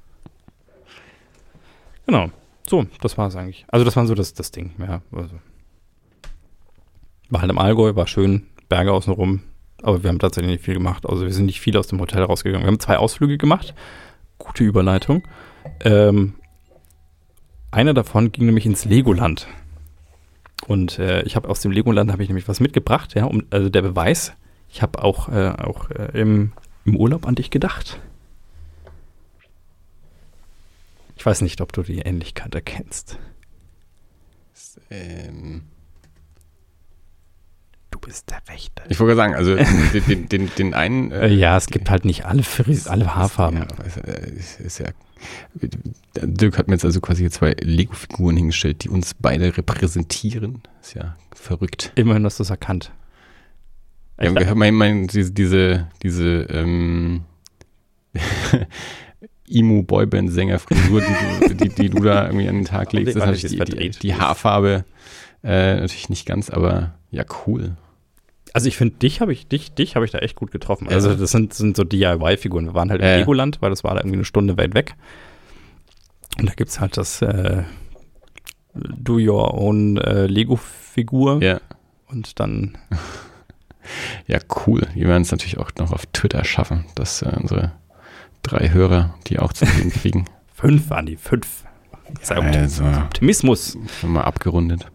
Genau. So, das war es eigentlich. Also das war so das, das Ding. Ja, also. War halt im Allgäu, war schön, Berge außenrum, aber wir haben tatsächlich nicht viel gemacht. Also wir sind nicht viel aus dem Hotel rausgegangen. Wir haben zwei Ausflüge gemacht. Gute Überleitung. Ähm, einer davon ging nämlich ins Legoland. Und äh, ich habe aus dem Legoland habe ich nämlich was mitgebracht, ja, um, also der Beweis, ich habe auch, äh, auch äh, im, im Urlaub an dich gedacht. Ich weiß nicht, ob du die Ähnlichkeit erkennst. Ähm, Du bist der Wächter. ich wollte sagen, also den, den, den, einen. Äh, ja, es gibt halt nicht alle, Fris alle Haarfarben. Ja, äh, es ist ja. Dirk hat mir jetzt also quasi zwei Lego-Figuren hingestellt, die uns beide repräsentieren. Ist ja verrückt. Immerhin hast du es erkannt. Ja, Ich- ich mein, mein, diese, diese, diese ähm, Emo-Boyband-Sänger-Frisur, die, die, die du da irgendwie an den Tag legst, die ist die, die, Haarfarbe äh, natürlich nicht ganz, aber ja, cool. Also ich finde, dich habe ich, dich, dich habe ich da echt gut getroffen. Also das sind, sind so DIY-Figuren. Wir waren halt im Ja, ja. Legoland, weil das war da irgendwie eine Stunde weit weg. Und da gibt es halt das äh, Do Your Own äh, Lego-Figur. Ja, Und dann, ja, cool. Wir werden es natürlich auch noch auf Twitter schaffen, dass äh, unsere drei Hörer die auch zu sehen kriegen. fünf waren die, fünf. Sei Also, Optimismus. mal abgerundet.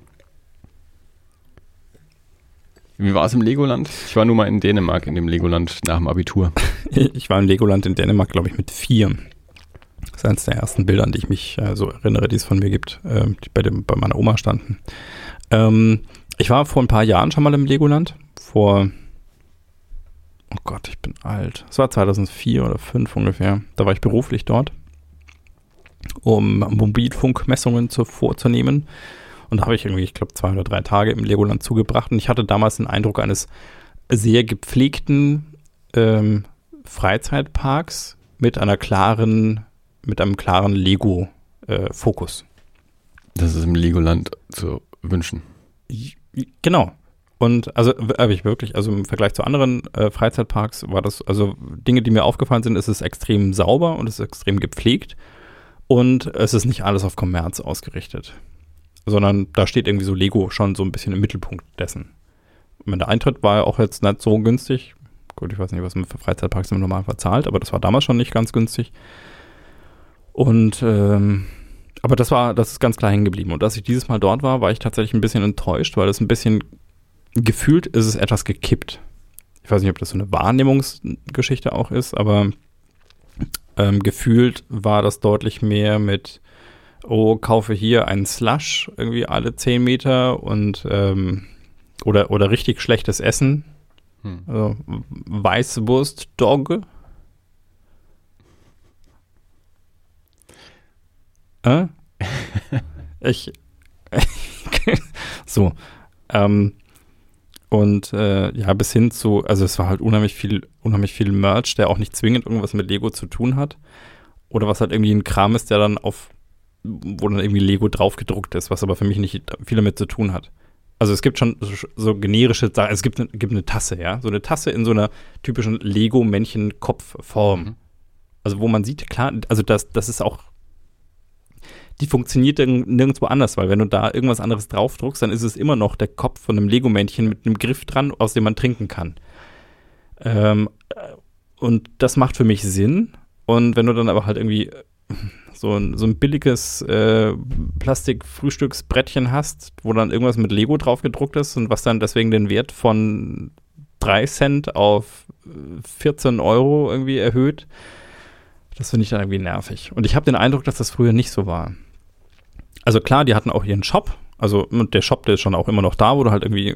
Wie war es im Legoland? Ich war nur mal in Dänemark in dem Legoland nach dem Abitur. Ich war im Legoland in Dänemark, glaube ich, mit vier. Das ist eines der ersten Bilder, an die ich mich äh, so erinnere, die es von mir gibt, äh, die bei, dem, bei meiner Oma standen. Ähm, ich war vor ein paar Jahren schon mal im Legoland. Vor, oh Gott, ich bin alt. Es war 2004 oder 2005 ungefähr. Da war ich beruflich dort, um Mobilfunkmessungen zu, vorzunehmen. Und da habe ich irgendwie, ich glaube, zwei oder drei Tage im Legoland zugebracht. Und ich hatte damals den Eindruck eines sehr gepflegten ähm, Freizeitparks mit einer klaren, mit einem klaren Lego-Fokus. Das ist im Legoland zu wünschen. Genau. Und also habe ich wirklich, also im Vergleich zu anderen äh, Freizeitparks war das, also Dinge, die mir aufgefallen sind, ist es extrem sauber und es ist extrem gepflegt und es ist nicht alles auf Kommerz ausgerichtet, sondern da steht irgendwie so Lego schon so ein bisschen im Mittelpunkt dessen. Und der Eintritt war ja auch jetzt nicht so günstig. Gut, ich weiß nicht, was man für Freizeitparks im Normalfall zahlt, aber das war damals schon nicht ganz günstig. Und ähm, aber das war, das ist ganz klar hängen geblieben. Und als ich dieses Mal dort war, war ich tatsächlich ein bisschen enttäuscht, weil es ein bisschen gefühlt ist es etwas gekippt. Ich weiß nicht, ob das so eine Wahrnehmungsgeschichte auch ist, aber ähm, gefühlt war das deutlich mehr mit, oh, kaufe hier einen Slush irgendwie alle 10 Meter und ähm, oder, oder richtig schlechtes Essen. Hm. Also Weißwurst Dog. Äh? ich so ähm, und äh, ja bis hin zu also es war halt unheimlich viel unheimlich viel Merch der auch nicht zwingend irgendwas mit Lego zu tun hat. Oder was halt irgendwie ein Kram ist der dann auf wo dann irgendwie Lego drauf gedruckt ist was aber für mich nicht viel damit zu tun hat. Also es gibt schon so, so generische Sachen es gibt, ne, gibt eine Tasse ja? So eine Tasse in so einer typischen Lego Männchen Kopfform Mhm. also wo man sieht klar also das das ist auch die funktioniert dann nirgendwo anders, weil wenn du da irgendwas anderes draufdruckst, dann ist es immer noch der Kopf von einem Lego-Männchen mit einem Griff dran, aus dem man trinken kann. Ähm, und das macht für mich Sinn. Und wenn du dann aber halt irgendwie so ein, so ein billiges äh, Plastik-Frühstücksbrettchen hast, wo dann irgendwas mit Lego drauf gedruckt ist und was dann deswegen den Wert von 3 Cent auf 14 Euro irgendwie erhöht, das finde ich dann irgendwie nervig. Und ich habe den Eindruck, dass das früher nicht so war. Also klar, die hatten auch ihren Shop. Also der Shop, der ist schon auch immer noch da, wo du halt irgendwie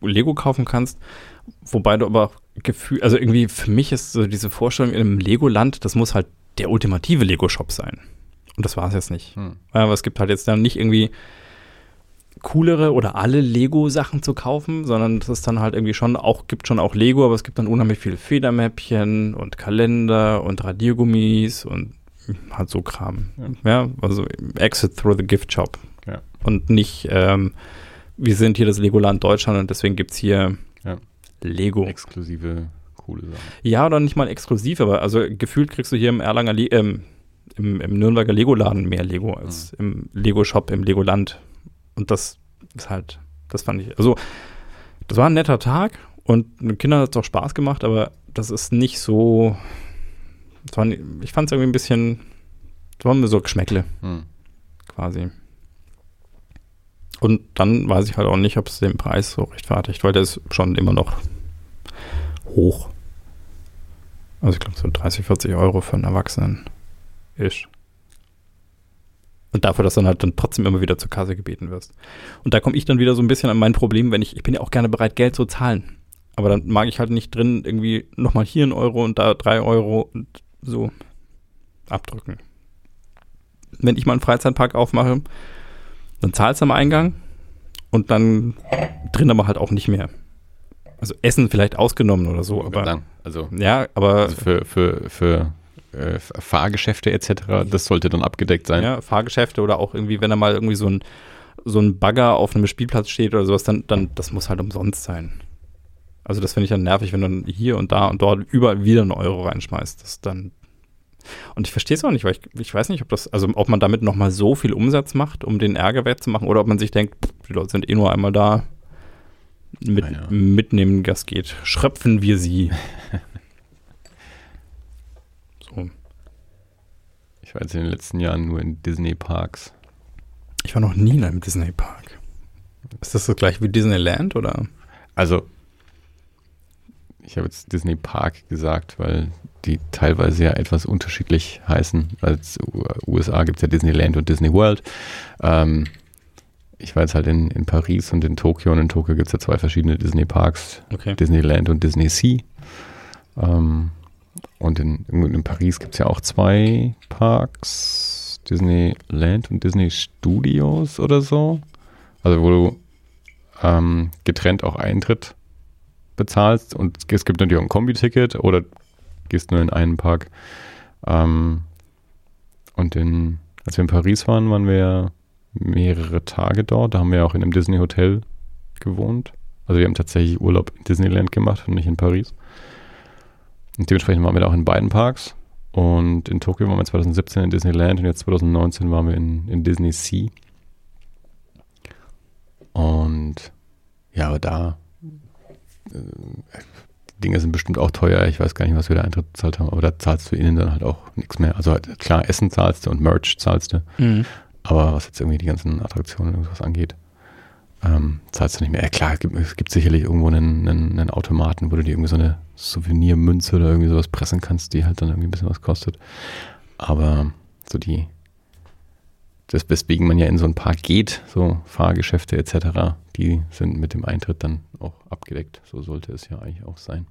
Lego kaufen kannst. Wobei du aber Gefühl, also irgendwie für mich ist so diese Vorstellung in einem Lego-Land, das muss halt der ultimative Lego-Shop sein. Und das war es jetzt nicht. Hm. Aber es gibt halt jetzt dann nicht irgendwie coolere oder alle Lego-Sachen zu kaufen, sondern es ist dann halt irgendwie schon auch, gibt schon auch Lego, aber es gibt dann unheimlich viele Federmäppchen und Kalender und Radiergummis und halt so Kram. Ja, ja also Exit through the Gift Shop. Ja. Und nicht, ähm, wir sind hier das Legoland Deutschland und deswegen gibt es hier ja. Lego. Exklusive, coole Sachen. Ja, oder nicht mal exklusiv, aber also gefühlt kriegst du hier im Erlanger, Le ähm, im, im Nürnberger Lego-Laden mehr Lego als mhm. im Lego-Shop im Legoland. Und das ist halt, das fand ich, also das war ein netter Tag und mit Kindern hat es auch Spaß gemacht, aber das ist nicht so, war, ich fand es irgendwie ein bisschen, das war mir so Geschmäckle, hm. quasi. Und dann weiß ich halt auch nicht, ob es den Preis so rechtfertigt, weil der ist schon immer noch hoch. Also ich glaube so 30, 40 Euro für einen Erwachsenen ist. Und dafür, dass dann halt dann trotzdem immer wieder zur Kasse gebeten wirst. Und da komme ich dann wieder so ein bisschen an mein Problem, wenn ich, ich bin ja auch gerne bereit, Geld zu zahlen. Aber dann mag ich halt nicht drin irgendwie nochmal hier ein Euro und da drei Euro und so abdrücken. Wenn ich mal einen Freizeitpark aufmache, dann zahlst du am Eingang und dann drin aber halt auch nicht mehr. Also Essen vielleicht ausgenommen oder so, aber. Dann, also, ja, aber. Also für, für, für äh, Fahrgeschäfte etc., das sollte dann abgedeckt sein. Ja, Fahrgeschäfte oder auch irgendwie, wenn da mal irgendwie so ein, so ein Bagger auf einem Spielplatz steht oder sowas, dann, dann das muss halt umsonst sein. Also das finde ich dann nervig, wenn du dann hier und da und dort überall wieder einen Euro reinschmeißt. Das dann und ich verstehe es auch nicht, weil ich, ich weiß nicht, ob das, also ob man damit nochmal so viel Umsatz macht, um den Ärger wettzumachen, oder ob man sich denkt, pff, die Leute sind eh nur einmal da, mit, ja. mitnehmen Gas geht. Schröpfen wir sie. Ich war jetzt in den letzten Jahren nur in Disney-Parks. Ich war noch nie in einem Disney-Park. Ist das so gleich wie Disneyland oder? Also, ich habe jetzt Disney Park gesagt, weil die teilweise ja etwas unterschiedlich heißen. Als USA gibt es ja Disneyland und Disney World. Ähm, ich war jetzt halt in, in Paris und in Tokio und in Tokio gibt es ja zwei verschiedene Disney Parks. Okay. Disneyland und Disney Sea. Ähm, und in, in Paris gibt es ja auch zwei Parks, Disneyland und Disney Studios oder so. Also wo du ähm, getrennt auch Eintritt bezahlst und es gibt natürlich auch ein Kombi-Ticket oder gehst nur in einen Park. Ähm, und in, als wir in Paris waren, waren wir mehrere Tage dort. Da haben wir auch in einem Disney-Hotel gewohnt. Also wir haben tatsächlich Urlaub in Disneyland gemacht und nicht in Paris. Und dementsprechend waren wir da auch in beiden Parks. Und in Tokio waren wir 2017 in Disneyland und jetzt 2019 waren wir in, in Disney Sea. Und ja, aber da, Dinge sind bestimmt auch teuer. Ich weiß gar nicht, was wir da Eintritt bezahlt haben, aber da zahlst du innen dann halt auch nichts mehr. Also halt, klar, Essen zahlst du und Merch zahlst du. Mhm. Aber was jetzt irgendwie die ganzen Attraktionen und irgendwas angeht, ähm, zahlst du nicht mehr. Ja, klar, es gibt, es gibt sicherlich irgendwo einen, einen, einen, Automaten, wo du dir irgendwie so eine Souvenirmünze oder irgendwie sowas pressen kannst, die halt dann irgendwie ein bisschen was kostet. Aber so die, das, weswegen man ja in so ein Park geht, so Fahrgeschäfte etc., die sind mit dem Eintritt dann auch abgedeckt. So sollte es ja eigentlich auch sein.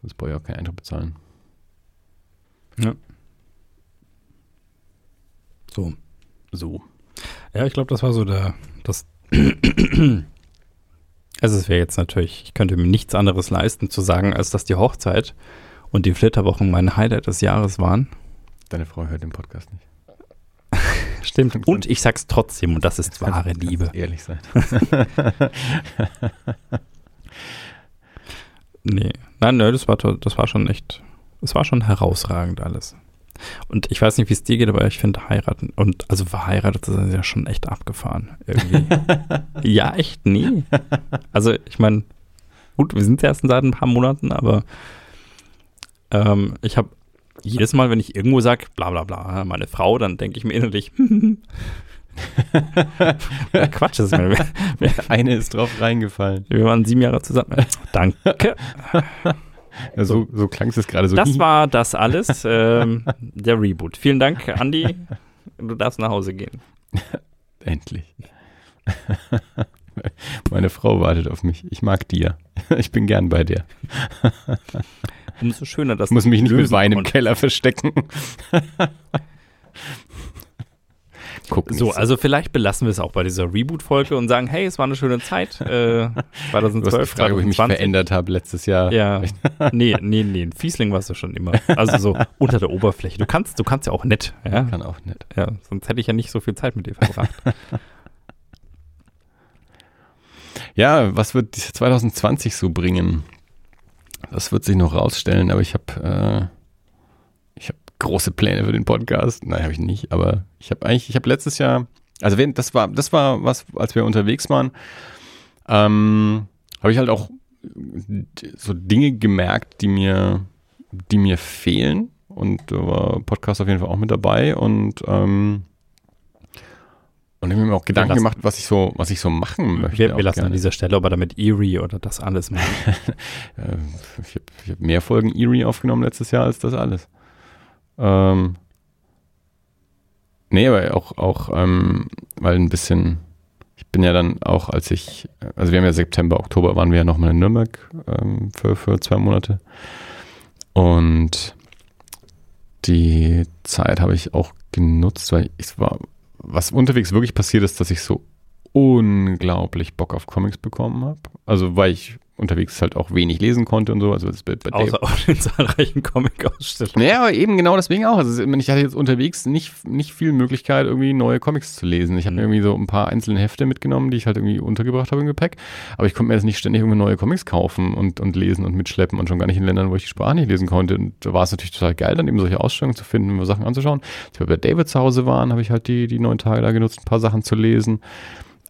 Sonst brauche ich auch keinen Eintritt bezahlen. Ja. So. So. Ja, ich glaube, das war so der, das also es wäre jetzt natürlich, ich könnte mir nichts anderes leisten zu sagen, als dass die Hochzeit und die Flitterwochen mein Highlight des Jahres waren. Deine Frau hört den Podcast nicht. Stimmt. Und ich sag's trotzdem, und das ist wahre Liebe. Ehrlich sein. nee. Nein, nein, das war, das war schon echt, das war schon herausragend alles. Und ich weiß nicht, wie es dir geht, aber ich finde heiraten und also verheiratet zu sein ist ja schon echt abgefahren. Irgendwie. ja, echt? Nee. Also ich meine, gut, wir sind erst seit ein paar Monaten, aber ähm, ich habe jedes Mal, wenn ich irgendwo sage, bla bla bla, meine Frau, dann denke ich mir innerlich, Quatsch, das ist mir. Eine ist drauf reingefallen. Wir waren sieben Jahre zusammen. Danke. Ja, so, so klang es gerade so. Das war das alles, ähm, der Reboot. Vielen Dank, Andi. Du darfst nach Hause gehen. Endlich. Meine Frau wartet auf mich. Ich mag dir. Ich bin gern bei dir. Umso schöner, dass ich muss mich nicht mit Wein im Keller verstecken. Guck so, so, also vielleicht belassen wir es auch bei dieser Reboot-Folge und sagen, hey, es war eine schöne Zeit. Äh, 2012, du hast Frage, ob ich mich verändert habe letztes Jahr. Ja, nee, nee, nee, ein Fiesling warst du schon immer. Also so unter der Oberfläche. Du kannst, du kannst ja auch nett. Ja? Ich kann auch nett. Ja, sonst hätte ich ja nicht so viel Zeit mit dir verbracht. ja, was wird 2020 so bringen? Das wird sich noch rausstellen, aber ich habe äh, große Pläne für den Podcast. Nein, habe ich nicht, aber ich habe eigentlich, ich habe letztes Jahr, also wenn, das war, das war was, als wir unterwegs waren, ähm, habe ich halt auch so Dinge gemerkt, die mir, die mir fehlen. Und da war Podcast auf jeden Fall auch mit dabei und ähm, und ich habe mir auch Gedanken lassen, gemacht, was ich so, was ich so machen möchte. Wir, wir lassen gerne. an dieser Stelle aber damit Erie oder das alles machen. ich habe hab mehr Folgen Erie aufgenommen letztes Jahr als das alles. Ähm, nee, aber auch, auch ähm, weil ein bisschen, ich bin ja dann auch, als ich, also wir haben ja September, Oktober waren wir ja nochmal in Nürnberg ähm, für, für zwei Monate. Und die Zeit habe ich auch genutzt, weil ich war, was unterwegs wirklich passiert ist, dass ich so unglaublich Bock auf Comics bekommen habe. Also weil ich unterwegs halt auch wenig lesen konnte und so. Also das bei, bei Außer auch den zahlreichen Comic-Ausstellungen. Ja, aber eben genau deswegen auch. Also ich hatte jetzt unterwegs nicht, nicht viel Möglichkeit, irgendwie neue Comics zu lesen. Ich habe mhm. irgendwie so ein paar einzelne Hefte mitgenommen, die ich halt irgendwie untergebracht habe im Gepäck. Aber ich konnte mir jetzt nicht ständig irgendwie neue Comics kaufen und, und lesen und mitschleppen und schon gar nicht in Ländern, wo ich die Sprache nicht lesen konnte. Und da war es natürlich total geil, dann eben solche Ausstellungen zu finden, Sachen anzuschauen. Als wir bei David zu Hause waren, habe ich halt die, die neun Tage da genutzt, ein paar Sachen zu lesen.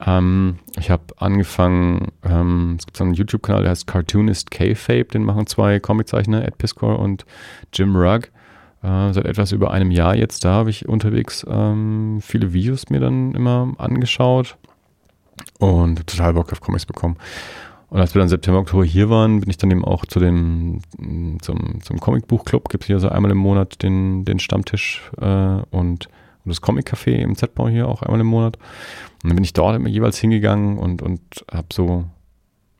Ähm, ich habe angefangen, ähm, es gibt so einen YouTube-Kanal, der heißt Cartoonist K-Fape, den machen zwei Comiczeichner, Ed Piscor und Jim Rugg. Äh, seit etwas über einem Jahr jetzt da habe ich unterwegs ähm, viele Videos mir dann immer angeschaut und total Bock auf Comics bekommen. Und als wir dann September, Oktober hier waren, bin ich dann eben auch zu dem, zum, zum Comicbuchclub, gibt es hier so einmal im Monat den, den Stammtisch äh, und und das Comic-Café im Z-Bau hier auch einmal im Monat. Und dann bin ich dort immer jeweils hingegangen und, und habe so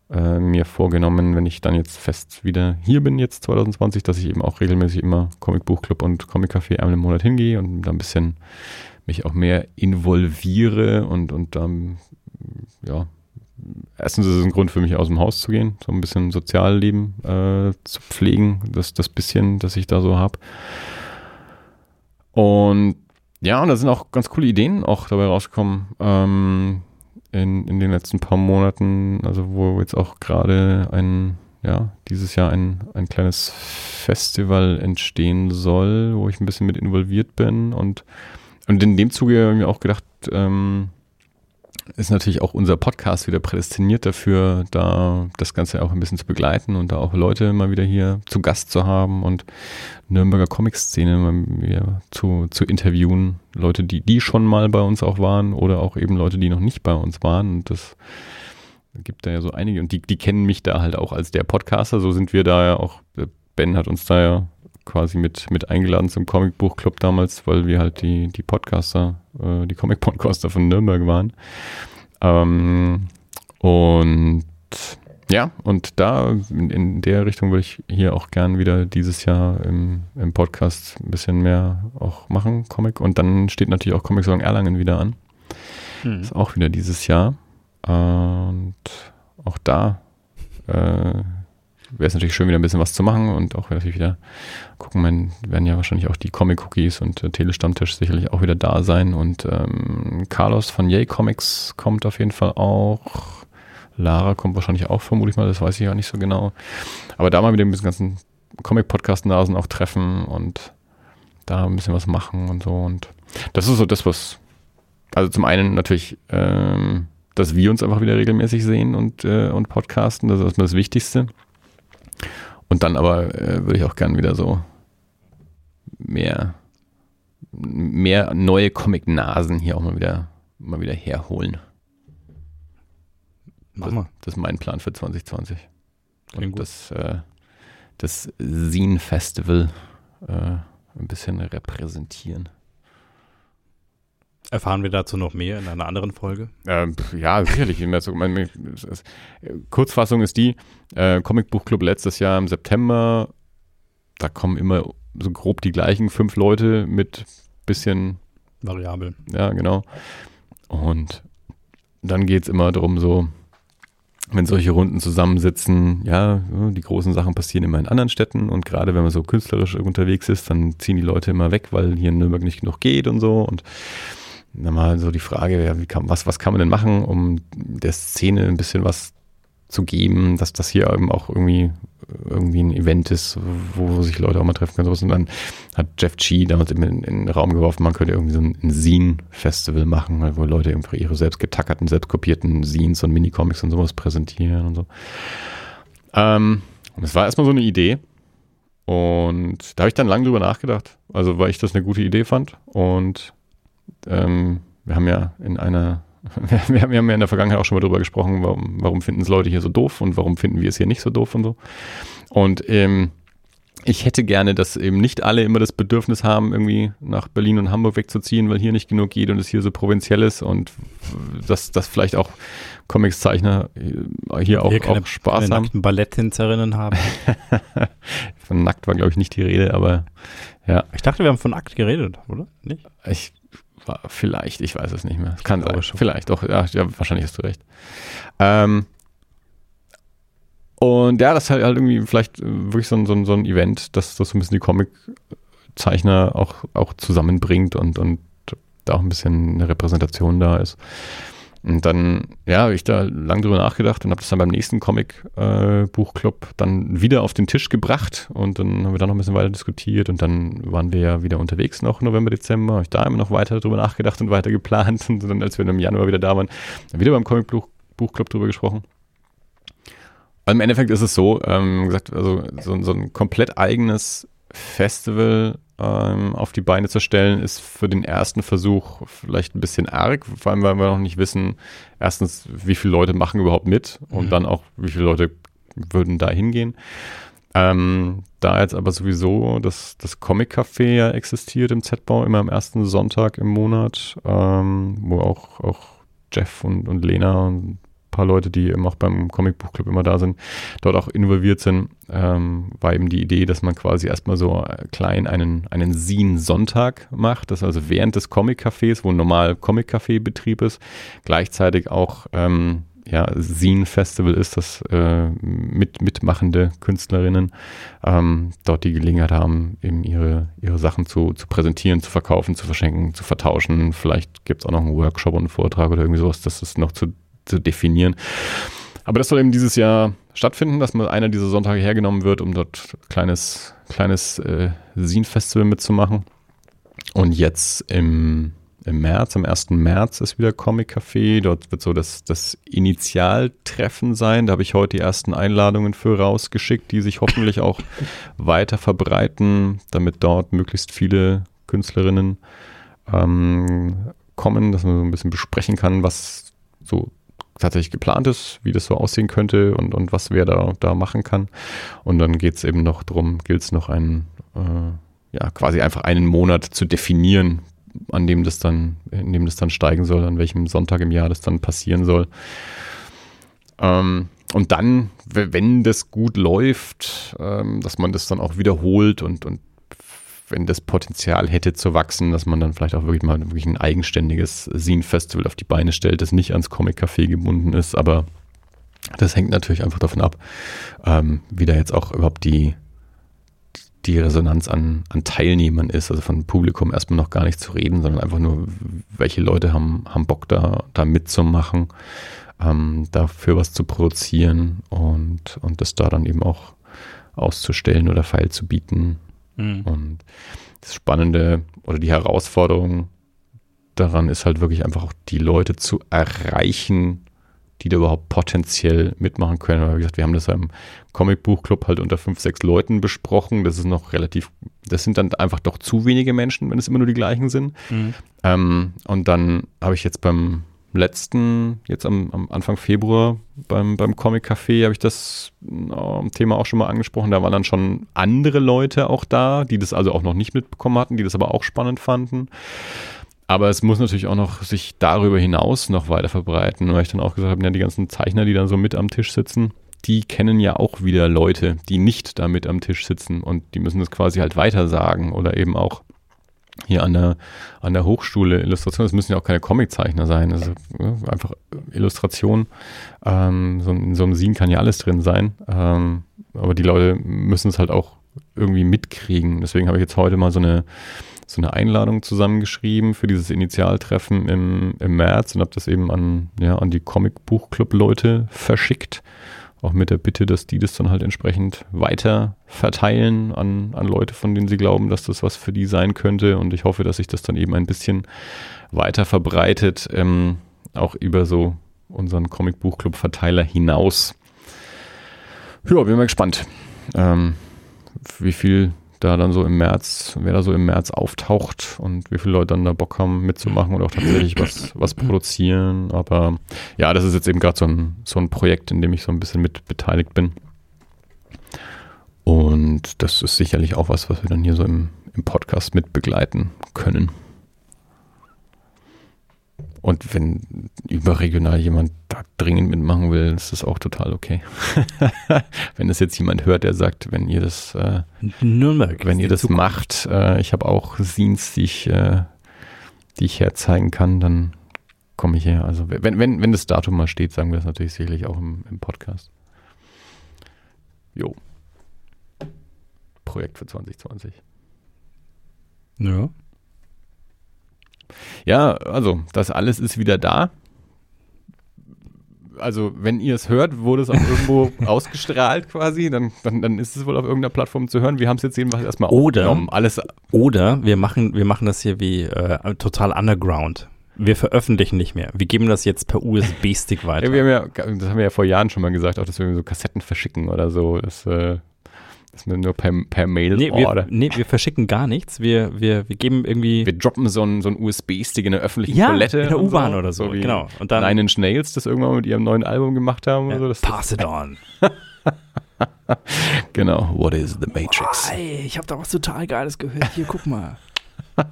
äh, mir vorgenommen, wenn ich dann jetzt fest wieder hier bin, jetzt 2020, dass ich eben auch regelmäßig immer Comic-Buchclub und Comic-Café einmal im Monat hingehe und da ein bisschen mich auch mehr involviere und, und dann, ja, erstens ist es ein Grund für mich aus dem Haus zu gehen, so ein bisschen Sozialleben äh, zu pflegen, das, das bisschen, das ich da so habe. Und ja, und da sind auch ganz coole Ideen auch dabei rausgekommen ähm, in, in den letzten paar Monaten. Also wo jetzt auch gerade ein, ja, dieses Jahr ein, ein kleines Festival entstehen soll, wo ich ein bisschen mit involviert bin. Und, und in dem Zuge habe ich mir auch gedacht, ähm, ist natürlich auch unser Podcast wieder prädestiniert dafür, da das Ganze auch ein bisschen zu begleiten und da auch Leute mal wieder hier zu Gast zu haben und Nürnberger Comic-Szene zu, zu interviewen. Leute, die, die schon mal bei uns auch waren oder auch eben Leute, die noch nicht bei uns waren. Und das gibt da ja so einige und die, die kennen mich da halt auch als der Podcaster. So sind wir da ja auch, Ben hat uns da ja quasi mit, mit eingeladen zum Comicbuchclub damals, weil wir halt die, die Podcaster, äh, die Comic-Podcaster von Nürnberg waren. Ähm, und ja, und da in, in, der Richtung würde ich hier auch gern wieder dieses Jahr im, im Podcast ein bisschen mehr auch machen, Comic. Und dann steht natürlich auch Comic Song Erlangen wieder an. Mhm. Ist auch wieder dieses Jahr. Und auch da äh, wäre es natürlich schön, wieder ein bisschen was zu machen und auch natürlich wieder gucken, man werden ja wahrscheinlich auch die Comic-Cookies und äh, Telestammtisch sicherlich auch wieder da sein und ähm, Carlos von Yay Comics kommt auf jeden Fall auch. Lara kommt wahrscheinlich auch vermutlich mal, das weiß ich ja nicht so genau. Aber da mal mit dem ganzen Comic-Podcast-Nasen auch treffen und da ein bisschen was machen und so. Und das ist so das, was, also zum einen natürlich, ähm, dass wir uns einfach wieder regelmäßig sehen und, äh, und podcasten, das ist erstmal das Wichtigste. Und dann aber äh, würde ich auch gern wieder so mehr, mehr neue Comic-Nasen hier auch mal wieder, mal wieder herholen. Mach mal. Das ist mein Plan für 2020. Klingt Und das, äh, das Scene Festival äh, ein bisschen repräsentieren. Erfahren wir dazu noch mehr in einer anderen Folge? Ähm, ja, sicherlich. Meine, es- Kurzfassung ist die, äh, Comicbuchclub letztes Jahr im September, da kommen immer so grob die gleichen fünf Leute mit bisschen, Variabel. ja, genau. Und dann geht es immer darum, so, wenn solche Runden zusammensitzen, ja, die großen Sachen passieren immer in anderen Städten und gerade wenn man so künstlerisch unterwegs ist, dann ziehen die Leute immer weg, weil hier in Nürnberg nicht genug geht und so und mal so die Frage, ja, kann, was, was kann man denn machen, um der Szene ein bisschen was zu geben, dass das hier eben auch irgendwie, irgendwie ein Event ist, wo sich Leute auch mal treffen können. Und dann hat Jeff Chi damals in, in den Raum geworfen, man könnte irgendwie so ein, ein Zine-Festival machen, wo Leute irgendwie ihre selbst getackerten, selbst kopierten Zines und Minicomics und sowas präsentieren und so. Ähm, und das war erstmal so eine Idee. Und da habe ich dann lange drüber nachgedacht, also weil ich das eine gute Idee fand. Und ähm, wir haben ja in einer, wir haben, ja in der Vergangenheit auch schon mal drüber gesprochen, warum, warum finden es Leute hier so doof und warum finden wir es hier nicht so doof und so. Und ähm, ich hätte gerne, dass eben nicht alle immer das Bedürfnis haben, irgendwie nach Berlin und Hamburg wegzuziehen, weil hier nicht genug geht und es hier so provinziell ist und dass, dass vielleicht auch Comicszeichner hier auch, wir keine, auch Spaß keine haben. nackten Balletttänzerinnen haben. Von nackt war, glaube ich, nicht die Rede, aber Ich dachte, wir haben von Akt geredet, oder? Nicht? ich vielleicht, ich weiß es nicht mehr. Kann glaube sein. schon. Vielleicht, doch, ja, ja, wahrscheinlich hast du recht. Ähm, und ja, das ist halt, halt irgendwie vielleicht äh, wirklich so ein, so, ein, so ein Event, dass das so ein bisschen die Comiczeichner auch, auch zusammenbringt und, und da auch ein bisschen eine Repräsentation da ist. Und dann, ja, habe ich da lang drüber nachgedacht und habe das dann beim nächsten Comic-Buchclub dann wieder auf den Tisch gebracht. Und dann haben wir da noch ein bisschen weiter diskutiert und dann waren wir ja wieder unterwegs noch November, Dezember, habe ich da immer noch weiter drüber nachgedacht und weiter geplant. Und dann, als wir im Januar wieder da waren, wieder beim Comic-Buchclub drüber gesprochen. Also Im Endeffekt ist es so, ähm, gesagt, also so, so ein komplett eigenes Festival ähm, auf die Beine zu stellen, ist für den ersten Versuch vielleicht ein bisschen arg, vor allem weil wir noch nicht wissen, erstens, wie viele Leute machen überhaupt mit und Mhm. dann auch, wie viele Leute würden da hingehen. Ähm, da jetzt aber sowieso das, das Comic Café ja existiert im Z-Bau, immer am ersten Sonntag im Monat, ähm, wo auch, auch Jeff und, und Lena und paar Leute, die eben auch beim Comic Buch Club immer da sind, dort auch involviert sind, ähm, war eben die Idee, dass man quasi erstmal so äh, klein einen, einen Zine-Sonntag macht, das also während des Comic-Cafés, wo normal Comic-Café-Betrieb ist, gleichzeitig auch ähm, ja, Zine-Festival ist, dass äh, mit, mitmachende Künstlerinnen ähm, dort die Gelegenheit haben, eben ihre, ihre Sachen zu, zu präsentieren, zu verkaufen, zu verschenken, zu vertauschen. Vielleicht gibt es auch noch einen Workshop und einen Vortrag oder irgendwie sowas, das ist noch zu, zu definieren. Aber das soll eben dieses Jahr stattfinden, dass mal einer dieser Sonntage hergenommen wird, um dort kleines, kleines äh, Zine-Festival mitzumachen. Und jetzt im, im März, am 1. März ist wieder Comic Café. Dort wird so das, das Initialtreffen sein. Da habe ich heute die ersten Einladungen für rausgeschickt, die sich hoffentlich auch weiter verbreiten, damit dort möglichst viele Künstlerinnen ähm, kommen, dass man so ein bisschen besprechen kann, was so tatsächlich geplant ist, wie das so aussehen könnte und, und was wer da, da machen kann. Und dann geht es eben noch darum, gilt es noch einen, äh, ja, quasi einfach einen Monat zu definieren, an dem das dann, in dem das dann steigen soll, an welchem Sonntag im Jahr das dann passieren soll. Ähm, und dann, wenn das gut läuft, ähm, dass man das dann auch wiederholt und, und wenn das Potenzial hätte zu wachsen, dass man dann vielleicht auch wirklich mal wirklich ein eigenständiges Scene-Festival auf die Beine stellt, das nicht ans Comic-Café gebunden ist, aber das hängt natürlich einfach davon ab, ähm, wie da jetzt auch überhaupt die, die Resonanz an, an Teilnehmern ist, also von Publikum erstmal noch gar nicht zu reden, sondern einfach nur, welche Leute haben, haben Bock da, da mitzumachen, ähm, dafür was zu produzieren und, und das da dann eben auch auszustellen oder feil zu bieten. Mhm. Und das Spannende oder die Herausforderung daran ist halt wirklich einfach auch die Leute zu erreichen, die da überhaupt potenziell mitmachen können. Weil, wie gesagt, wir haben das ja im Comicbuchclub halt unter fünf, sechs Leuten besprochen. Das ist noch relativ, das sind dann einfach doch zu wenige Menschen, wenn es immer nur die gleichen sind. Mhm. Ähm, und dann habe ich jetzt beim letzten, jetzt am, am Anfang Februar beim, beim Comic Café habe ich das äh, Thema auch schon mal angesprochen. Da waren dann schon andere Leute auch da, die das also auch noch nicht mitbekommen hatten, die das aber auch spannend fanden. Aber es muss natürlich auch noch sich darüber hinaus noch weiter verbreiten, weil ich dann auch gesagt habe, ja, die ganzen Zeichner, die dann so mit am Tisch sitzen, die kennen ja auch wieder Leute, die nicht da mit am Tisch sitzen und die müssen das quasi halt weiter sagen oder eben auch hier an der, an der Hochschule Illustration, es müssen ja auch keine Comiczeichner sein, also ja, einfach Illustration. Ähm, so, in so einem Scene kann ja alles drin sein, ähm, aber die Leute müssen es halt auch irgendwie mitkriegen. Deswegen habe ich jetzt heute mal so eine, so eine Einladung zusammengeschrieben für dieses Initialtreffen im, im März und habe das eben an, ja, an die Comic-Buchclub-Leute verschickt. Auch mit der Bitte, dass die das dann halt entsprechend weiter verteilen an, an Leute, von denen sie glauben, dass das was für die sein könnte. Und ich hoffe, dass sich das dann eben ein bisschen weiter verbreitet, ähm, auch über so unseren Comic-Buchclub-Verteiler hinaus. Ja, bin mal gespannt, ähm, wie viel da dann so im März, wer da so im März auftaucht und wie viele Leute dann da Bock haben mitzumachen oder auch tatsächlich was, was produzieren. Aber ja, das ist jetzt eben gerade so ein, so ein Projekt, in dem ich so ein bisschen mit beteiligt bin. Und das ist sicherlich auch was, was wir dann hier so im, im Podcast mit begleiten können. Und wenn überregional jemand da dringend mitmachen will, ist das auch total okay. wenn das jetzt jemand hört, der sagt, wenn ihr das, äh, Nürnberg. wenn ihr das Zukunft. macht, äh, ich habe auch Scenes, die ich, äh, die ich herzeigen kann, dann komme ich her. Also wenn, wenn, wenn das Datum mal steht, sagen wir das natürlich sicherlich auch im, im Podcast. Jo. Projekt für 2020. Ja. Ja, also das alles ist wieder da. Also wenn ihr es hört, wurde es auch irgendwo ausgestrahlt quasi, dann, dann, dann ist es wohl auf irgendeiner Plattform zu hören. Wir haben es jetzt jedenfalls erstmal Oder- aufgenommen. Alles, Oder wir machen, wir machen das hier wie äh, total underground. Wir veröffentlichen nicht mehr. Wir geben das jetzt per USB-Stick weiter. ja, wir haben ja, das haben wir ja vor Jahren schon mal gesagt, auch dass wir so Kassetten verschicken oder so. Das, äh, das wir nur per, per Mail nee, wir, nee, wir verschicken gar nichts. Wir, wir, wir geben irgendwie. Wir droppen so einen so einen USB-Stick in der öffentlichen ja, Toilette. in der U-Bahn oder so. wie genau. Und dann Nine Inch Nails das irgendwann mit ihrem neuen Album gemacht haben. ja, so. Pass it on. genau. What is the Matrix? Ey, ich habe da was total Geiles gehört. Hier, guck mal.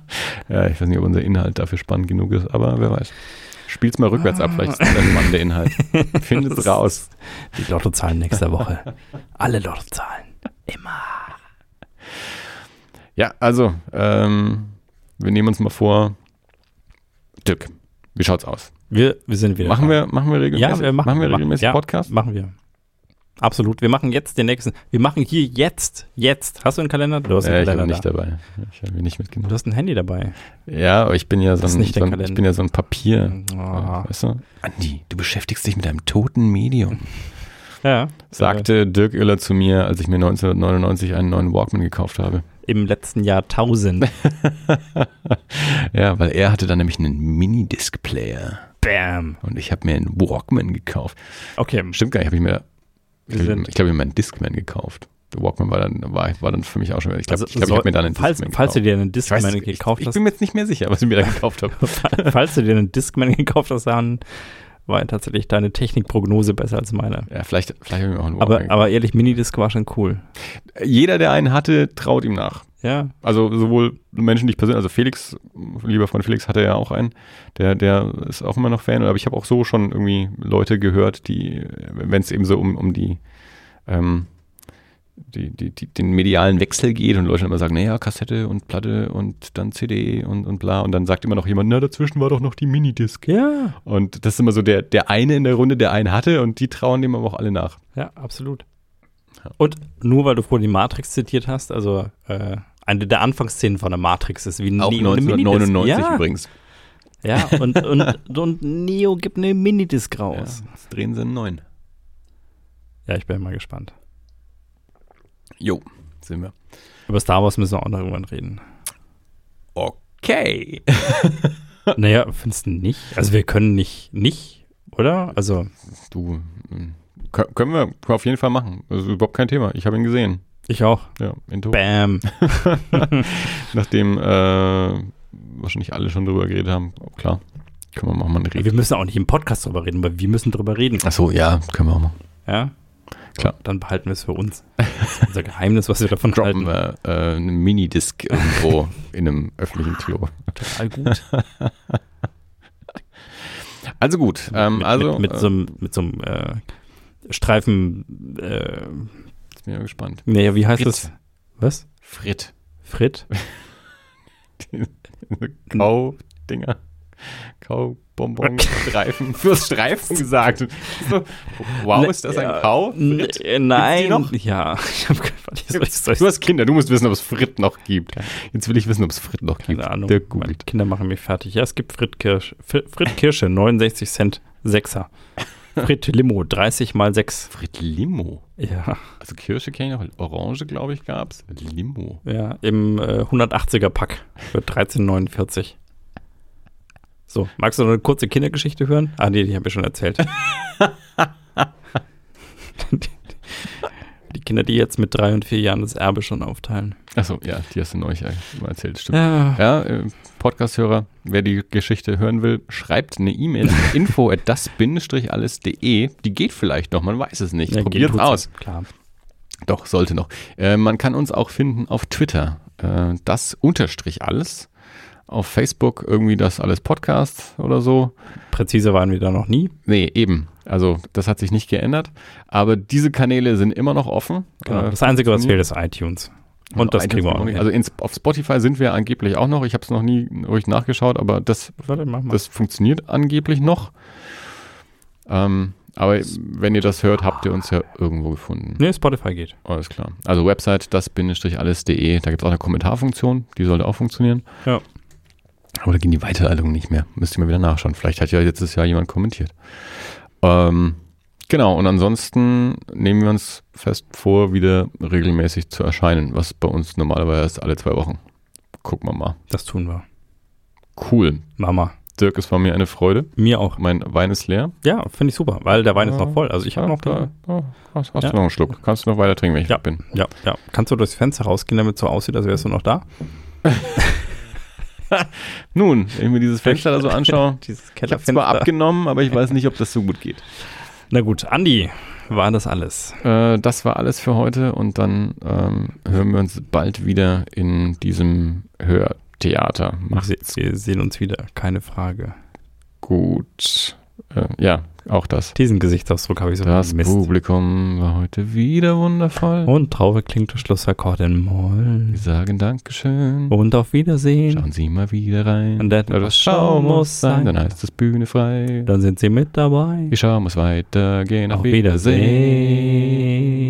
Ja, ich weiß nicht, ob unser Inhalt dafür spannend genug ist, aber wer weiß. Spiel's mal rückwärts ab, vielleicht ist das der spannende Inhalt. Findet's raus. Die Lottozahlen nächste Woche. Alle Lottozahlen. Immer. Ja, also, ähm, wir nehmen uns mal vor. Dirk, wie schaut's aus? Wir, wir sind wieder. Machen da. wir, machen wir regelmäßig, Ja, wir machen, wir machen- regelmäßig ja, Podcast? Machen wir. Absolut. Wir machen jetzt den nächsten. Wir machen hier jetzt, jetzt. Hast du einen Kalender? Du hast einen ich Kalender bin nicht da. dabei. Ich habe ihn nicht Du mitgenommen. hast ein Handy dabei. Ja, aber ich bin ja so ein, nicht so ein, ich bin ja so ein Papier. Ah. Weißt du? Andi, du beschäftigst dich mit einem toten Medium. Ja. Sagte Dirk Oeller zu mir, als ich mir 1999 einen neuen Walkman gekauft habe. Im letzten Jahrtausend. Ja, weil er hatte dann nämlich einen Minidisc-Player. Bam. Und ich habe mir einen Walkman gekauft. Okay. Stimmt gar nicht, habe ich mir, ich glaube, ich habe mir einen Discman gekauft. Der Walkman war dann, war, war dann für mich auch schon, ich glaube, Also ich, glaub, ich habe mir dann einen falls, Discman falls du gekauft. dir einen Ich weiß, Discman ich, gekauft ich hast, bin mir jetzt nicht mehr sicher, was ich mir da gekauft habe. falls du dir einen Discman gekauft hast, dann war tatsächlich deine Technikprognose besser als meine. Ja, vielleicht, vielleicht habe ich auch einen Aber, aber ehrlich, Minidisc war schon cool. Jeder, der einen hatte, traut ihm nach. Ja. Also sowohl Menschen, die ich persönlich, also Felix, lieber Freund Felix, hatte ja auch einen, der, der ist auch immer noch Fan, aber ich habe auch so schon irgendwie Leute gehört, die, wenn es eben so um, um die, ähm, die, die, die, den medialen Wechsel geht und Leute immer sagen, naja, Kassette und Platte und dann CD und, und bla und dann sagt immer noch jemand, na, dazwischen war doch noch die Minidisc. Ja. Und das ist immer so der, der eine in der Runde, der einen hatte und die trauen dem aber auch alle nach. Ja, absolut. Ja. Und nur weil du vorhin die Matrix zitiert hast, also äh, eine der Anfangsszenen von der Matrix ist wie Auch Neo Minidisc. 1999 ja, übrigens. Ja, und, und, und Neo gibt eine Minidisc Ja, raus. jetzt drehen sie einen neuen. Ja, ich bin mal gespannt. Jo. Sind wir. Über Star Wars müssen wir auch noch irgendwann reden. Okay. naja, findest du nicht? Also wir können nicht, nicht, oder? Also Du, kö- können wir auf jeden Fall machen. Das ist überhaupt kein Thema. Ich habe ihn gesehen. ich auch. Ja, in Tokio. Bam. Nachdem äh, wahrscheinlich alle schon drüber geredet haben. Klar, können wir mal mal reden. Wir müssen auch nicht im Podcast drüber reden, aber wir müssen drüber reden. Achso, ja, können wir auch machen. Ja? Klar. Dann behalten wir es für uns. Das ist unser Geheimnis, was wir davon Droppen halten. wir äh, eine Minidisc irgendwo in einem öffentlichen Klo. Total gut. Also gut, ähm, mit, also mit, mit äh, so einem, mit so einem äh, Streifen, äh, jetzt bin ich mal gespannt. naja, wie heißt Frit. das? Was? Frit. Frit? Kau-Dinger. Kau-Bonbon-Streifen. Hast Streifen gesagt. Wow, ist das ein Kau? n- Frit? äh, Nein. noch? Ja, ich habe keine Du hast Kinder, du musst wissen, ob es Frit noch gibt. Jetzt will ich wissen, ob es Frit noch gibt. keine Ahnung. Der Meine. Kinder machen mich fertig. Ja, es gibt Frit Kirsche. Frit, Frit Kirsche, 69 Cent, 6er. Frit Limo, 30 mal 6. Frit Limo. Ja, Also Kirsche kenne ich noch. Orange, glaube ich, gab es. Limo. ja, im äh, 180er Pack für 13,49. So, magst du noch eine kurze Kindergeschichte hören? Ah, nee, die habe ich schon erzählt. die, Kinder, die jetzt mit drei und vier Jahren das Erbe schon aufteilen. Achso, ja, die hast du neulich mal erzählt. Stimmt. Ja, Ja, äh, Podcast-Hörer, wer die Geschichte hören will, schreibt eine E-Mail an info at das-alles.de. Die geht vielleicht noch, man weiß es nicht. ja Probiert aus. Klar. Doch, sollte noch. Äh, man kann uns auch finden auf Twitter. Äh, das unterstrich alles. Auf Facebook irgendwie das alles Podcast oder so. Präziser waren wir da noch nie. Nee, eben. Also das hat sich nicht geändert. Aber diese Kanäle sind immer noch offen. Genau. Äh, das Einzige, was fehlt, ist iTunes. Und das kriegen wir auch hin. Also ins, auf Spotify sind wir angeblich auch noch. Ich habe es noch nie ruhig nachgeschaut, aber das Warte. Das funktioniert angeblich noch. Ähm, aber wenn ihr das hört, habt ihr uns ja irgendwo gefunden. nee, Spotify geht. Alles klar. Also Website das-alles.de, da gibt es auch eine Kommentarfunktion, die sollte auch funktionieren. Ja. Aber da gehen die Weiterleitungen nicht mehr. Müsst ihr mal wieder nachschauen. Vielleicht hat ja letztes Jahr jemand kommentiert. Ähm, genau, und ansonsten nehmen wir uns fest vor, wieder regelmäßig zu erscheinen, was bei uns normalerweise ist alle zwei Wochen. Gucken wir mal. Das tun wir. Cool. Mama. Dirk, es war mir eine Freude. Mir auch. Mein Wein ist leer. Ja, finde ich super, weil der Wein ist noch voll. Also ich habe noch da, da, hast, hast Ja. du noch einen Schluck. Kannst du noch weiter trinken, wenn ich Ja. bin. Ja, ja. Kannst du durchs Fenster rausgehen, damit es so aussieht, als wärst du noch da? Nun, wenn ich mir dieses Fenster da so anschaue, ich habe zwar abgenommen, aber ich weiß nicht, ob das so gut geht. Na gut, Andi, war das alles. Äh, das war alles für heute und dann ähm, hören wir uns bald wieder in diesem Hörtheater. Macht's Wir, wir sehen uns wieder, keine Frage. gut. Äh, ja, auch das. Diesen Gesichtsausdruck habe ich so Das vermisst. Publikum war heute wieder wundervoll. Und traurig klingt der Schlussakkord in Moll. Wir sagen Dankeschön. Und auf Wiedersehen. Schauen Sie mal wieder rein. Und Ja, das Schau muss sein, dann heißt es Bühne frei. Dann sind Sie mit dabei. Die Schau muss weitergehen. Auf, Auf Wiedersehen. Wiedersehen.